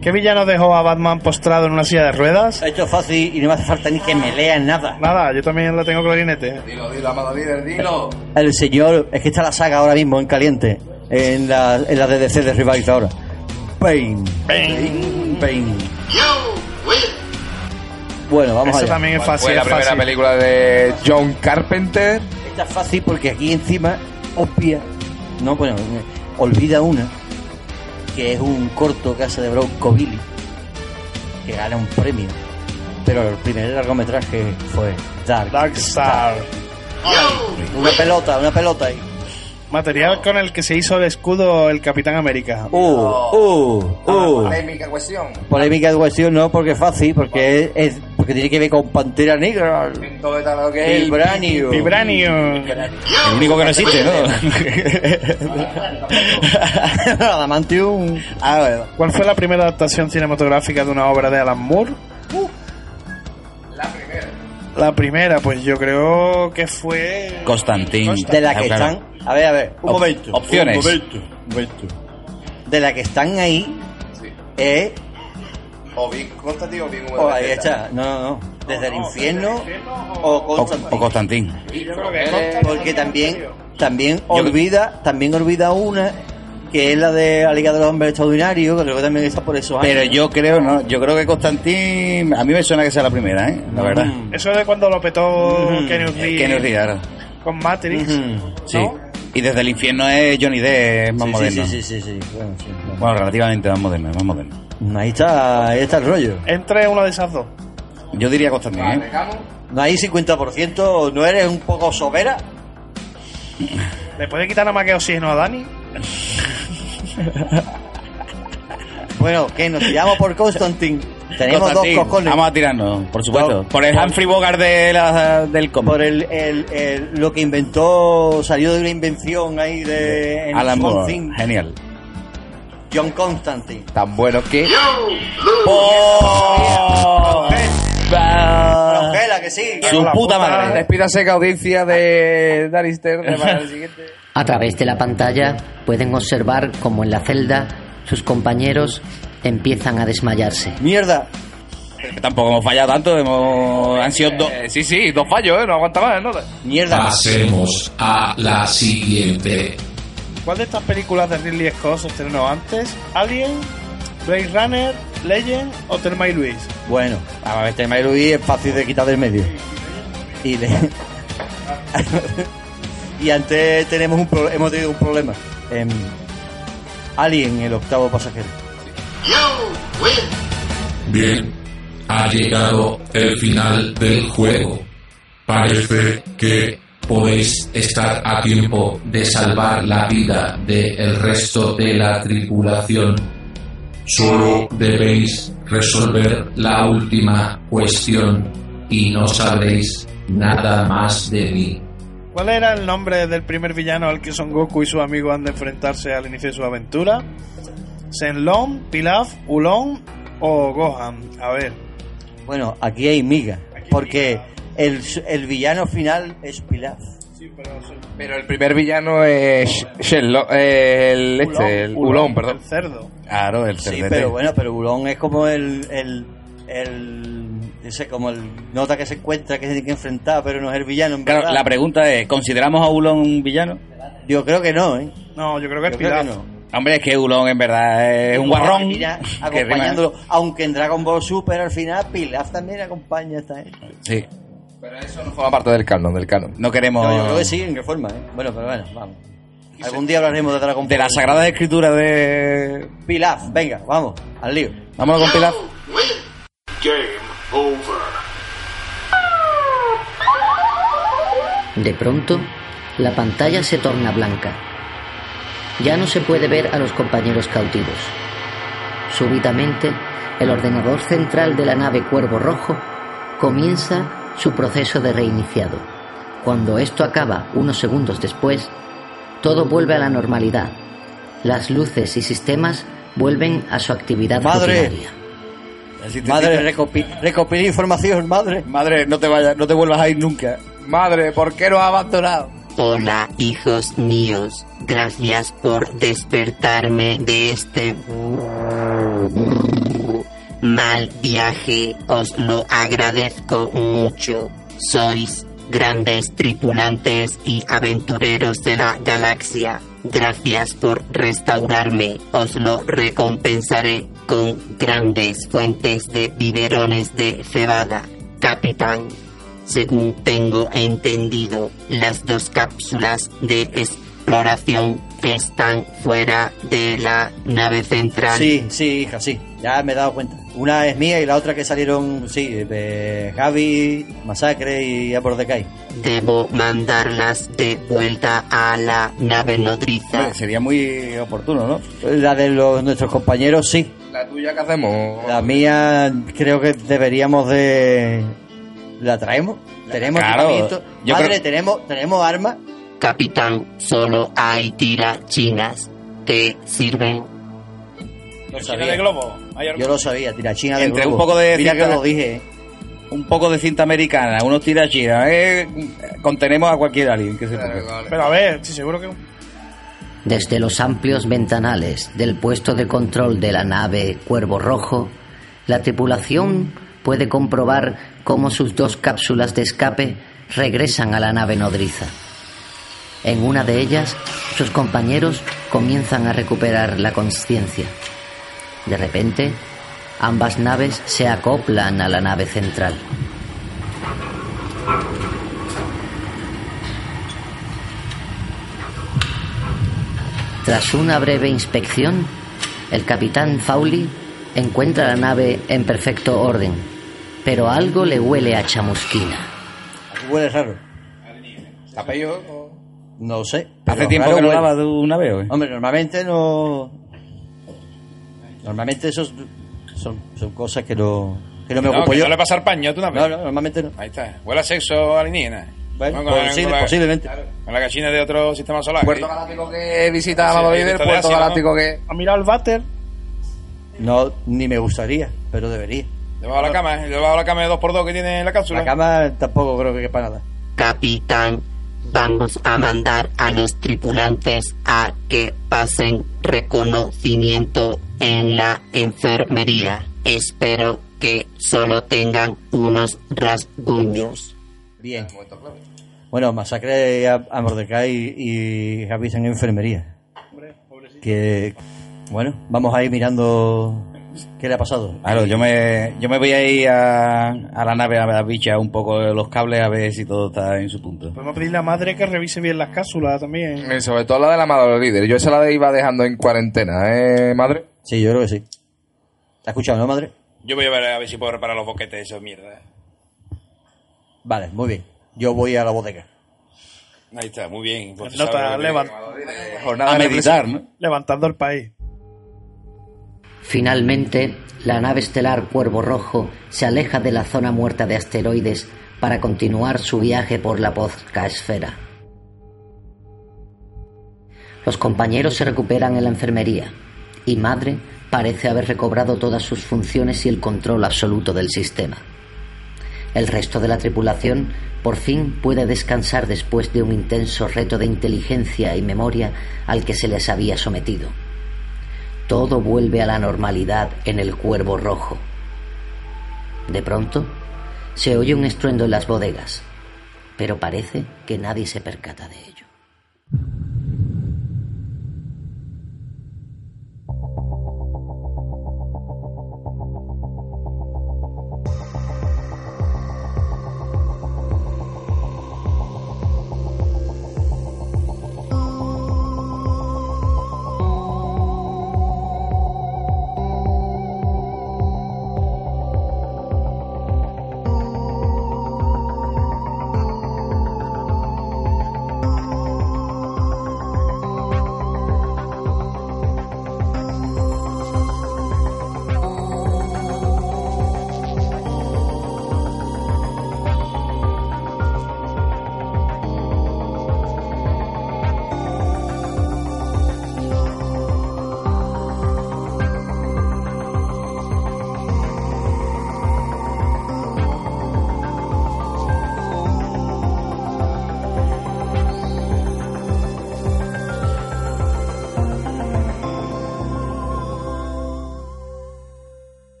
¿Qué villano dejó a Batman postrado en una silla de ruedas? Esto es fácil y no me hace falta ni que me lean nada. Nada, yo también lo tengo clarinete. Dilo, dilo, amado líder, dilo. El señor, es que está la saga ahora mismo en caliente. En la, en la DDC de Rivals ahora. Pain. Pain. Pain. Bueno, vamos Eso allá. también es ¿Cuál fácil. Fue la es primera fácil. película de John Carpenter. Esta es fácil porque aquí encima obvia, no, bueno, olvida una, que es un corto que hace de Bronco Billy, que gana un premio. Pero el primer largometraje fue Dark, Dark Star. Una pelota, una pelota ahí. Material con el que se hizo el escudo el Capitán América. Uh, uh, uh. Polémica cuestión. Polémica de cuestión no, porque es fácil, porque es, es- porque tiene que ver con Pantera Negra. Tal lo que es. El único que no existe, ¿no? Adamantium. Ah, bueno. ¿Cuál fue la primera adaptación cinematográfica de una obra de Alan Moore? La primera. La primera, pues yo creo que fue. Constantín. De la que están. A ver, a ver, un Op- momento. opciones. Un momento, un momento. De la que están ahí es. O bien Constantino o bien O ahí está. No, no, no. Desde el infierno o O, Constantine. o Constantín. Porque también, también olvida, también olvida una que es la de la Liga de los Hombres Extraordinarios, que creo que también está por esos años. Pero yo creo, no, yo creo que Constantín, a mí me suena que sea la primera, ¿eh? La verdad. Eso de cuando lo petó Mm. Keanu Reeves Que nos diga, con Matrix. Sí. ¿no? Y desde el infierno es Johnny Depp, es más Sí, moderno. sí, sí, sí, sí. Bueno, sí, bueno. Bueno, relativamente más moderno, es más moderno. Ahí está, ahí está el rollo. Entre una de esas dos. Yo diría Constantín, ¿eh? No hay 50%, ¿no eres un poco sobera? ¿Le puede quitar nada más que oxígeno a Dani? Bueno, que nos tiramos por Constantine. Tenemos dos cojones. Vamos a tirarnos, por supuesto. Dos. Por el Humphrey Bogart de la, del cómic. Por el, el, el- lo que inventó, salió de una invención ahí de en Alan Moore, Thing, genial. John Constantine. Tan bueno que. ¡Oh! Rongela, que sí. Su puta madre. Despídase, que audiencia de siguiente. A través de la pantalla pueden observar cómo en la celda sus compañeros empiezan a desmayarse. Mierda. Tampoco hemos fallado tanto, hemos, han sido dos. Eh, sí, sí, dos fallos, ¿eh? No aguanta más, ¿no? Mierda. Pasemos a la siguiente. ¿Cuál de estas películas de Ridley Scott se estrenó antes? ¿Alien? ¿Blade Runner? ¿Legend? o Thelma y Luis? Bueno, a ver, Tema y Luis es fácil de quitar del medio. Y, le- y antes tenemos un pro- hemos tenido un problema. Em, Alien, el octavo pasajero. Bien, ha llegado el final del juego. Parece que podéis estar a tiempo de salvar la vida del resto de la tripulación. Solo debéis resolver la última cuestión y no sabréis nada más de mí. ¿Cuál era el nombre del primer villano al que Son Goku y su amigo han de enfrentarse al inicio de su aventura? ¿Senlong, Pilaf, Ulong o Gohan? A ver. Bueno, aquí hay miga. Porque el, el villano final es Pilaf. Pero el primer villano es Shenlong, eh, el este, el Ulón, perdón. El cerdo. Claro, el Sí, cerdete. pero bueno, pero Bulón es como el, el, el, ese, como el nota que se encuentra que se tiene que enfrentar, pero no es el villano. En Claro, verdad. la pregunta es, ¿consideramos a Ulon un villano? Yo creo que no, ¿eh? No, yo creo que es Yo creo que Pilaf. no. Hombre, es que Ulon en verdad es un guarrón. Mira, acompañándolo, aunque en Dragon Ball Super al final Pilaf también acompaña a esta gente. Sí. Pero eso no forma parte del canon, del canon. No queremos... No, yo creo que sí, en qué forma, ¿eh? Bueno, pero bueno, vamos. Algún día hablaremos de Dragon Ball. De las sagradas escrituras de... Pilaf, venga, vamos, al lío. Vámonos con Pilar. Game over. De pronto, la pantalla se torna blanca. Ya no se puede ver a los compañeros cautivos. Súbitamente, el ordenador central de la nave Cuervo Rojo comienza su proceso de reiniciado. Cuando esto acaba unos segundos después, todo vuelve a la normalidad. Las luces y sistemas vuelven a su actividad Madre. rutinaria. Madre, recopi recopila información, madre. Madre, no te vayas, no te vuelvas a ir nunca. Madre, ¿por qué nos ha abandonado? Hola, hijos míos. Gracias por despertarme de este mal viaje. Os lo agradezco mucho. Sois grandes tripulantes y aventureros de la galaxia. Gracias por restaurarme. Os lo recompensaré con grandes fuentes de biberones de cebada. Capitán, según tengo entendido, las dos cápsulas de exploración están fuera de la nave central. Sí, sí, hija, sí. Ya me he dado cuenta. Una es mía y la otra que salieron, sí, de Javi, Masacre y a. Debo mandarlas de vuelta a la nave nodriza. Sería muy oportuno, ¿no? La de los, nuestros compañeros, sí. ¿La tuya qué hacemos? La mía, creo que deberíamos de... ¿La traemos? ¿Tenemos Claro, equipamiento? yo Madre, creo- ¿tenemos, ¿tenemos armas? Capitán, solo hay tirachinas. ¿Te sirven? Lo sabía. de globo. Hay Yo lo sabía, tirachina de Entre globo. un poco de Mira que lo dije. ¿eh? Un poco de cinta americana, unos tirachinas, eh, contenemos a cualquier alien que se ponga. Pero a ver, sí, seguro que. Desde los amplios ventanales del puesto de control de la nave Cuervo Rojo, la tripulación puede comprobar cómo sus dos cápsulas de escape regresan a la nave nodriza. En una de ellas, sus compañeros comienzan a recuperar la conciencia. De repente, ambas naves se acoplan a la nave central. Tras una breve inspección, el capitán Fowley encuentra la nave en perfecto orden, pero algo le huele a chamusquina. Huele raro. ¿Capello? No sé. Hace tiempo que no huele. lava de una vez, ¿o qué? Hombre, normalmente no. Normalmente esos son, son cosas que no, que no me No, ocupo que yo. no le pasar paño tú una vez. No, no, normalmente no. Ahí está. Huele a sexo alienígena. Bueno, No, con posible- con la- posiblemente. Con la gallina de otro sistema solar. Puerto ¿eh? Galáctico que visita está de Puerto. Galáctico que... ¿Ha mirado el váter? No, ni me gustaría, pero debería. Debajo de la cama, ¿eh? debajo de la cama de 2x2 que tiene la cápsula. La cama tampoco creo que quepa nada. Capitán, vamos a mandar a los tripulantes a que pasen reconocimiento en la enfermería. Espero que solo tengan unos rasguños. Bien. Bueno, masacre a, a Mordecai y, y en enfermería. Que, bueno, vamos a ir mirando qué le ha pasado. Claro, yo me, yo me voy a ir a, a la nave a bichar un poco los cables a ver si todo está en su punto. Podemos pedirle a madre que revise bien las cápsulas también. Eh, Sobre todo la del Amado Líder. Yo esa la iba dejando en cuarentena, ¿eh, madre? Sí, yo creo que sí. ¿Te has escuchado, no, madre? Yo voy a ver a ver si puedo reparar los boquetes de esa mierda. Vale, muy bien. Yo voy a la bodega. Ahí está, muy bien. Pues No sabe está lo que- levant- Jornada A de meditar, ¿no? levantando el país. Finalmente, la nave estelar Cuervo Rojo se aleja de la zona muerta de asteroides para continuar su viaje por la Pozca esfera. Los compañeros se recuperan en la enfermería y Madre parece haber recobrado todas sus funciones y el control absoluto del sistema. El resto de la tripulación por fin puede descansar después de un intenso reto de inteligencia y memoria al que se les había sometido. Todo vuelve a la normalidad en el cuervo rojo. De pronto, se oye un estruendo en las bodegas, pero parece que nadie se percata de ello.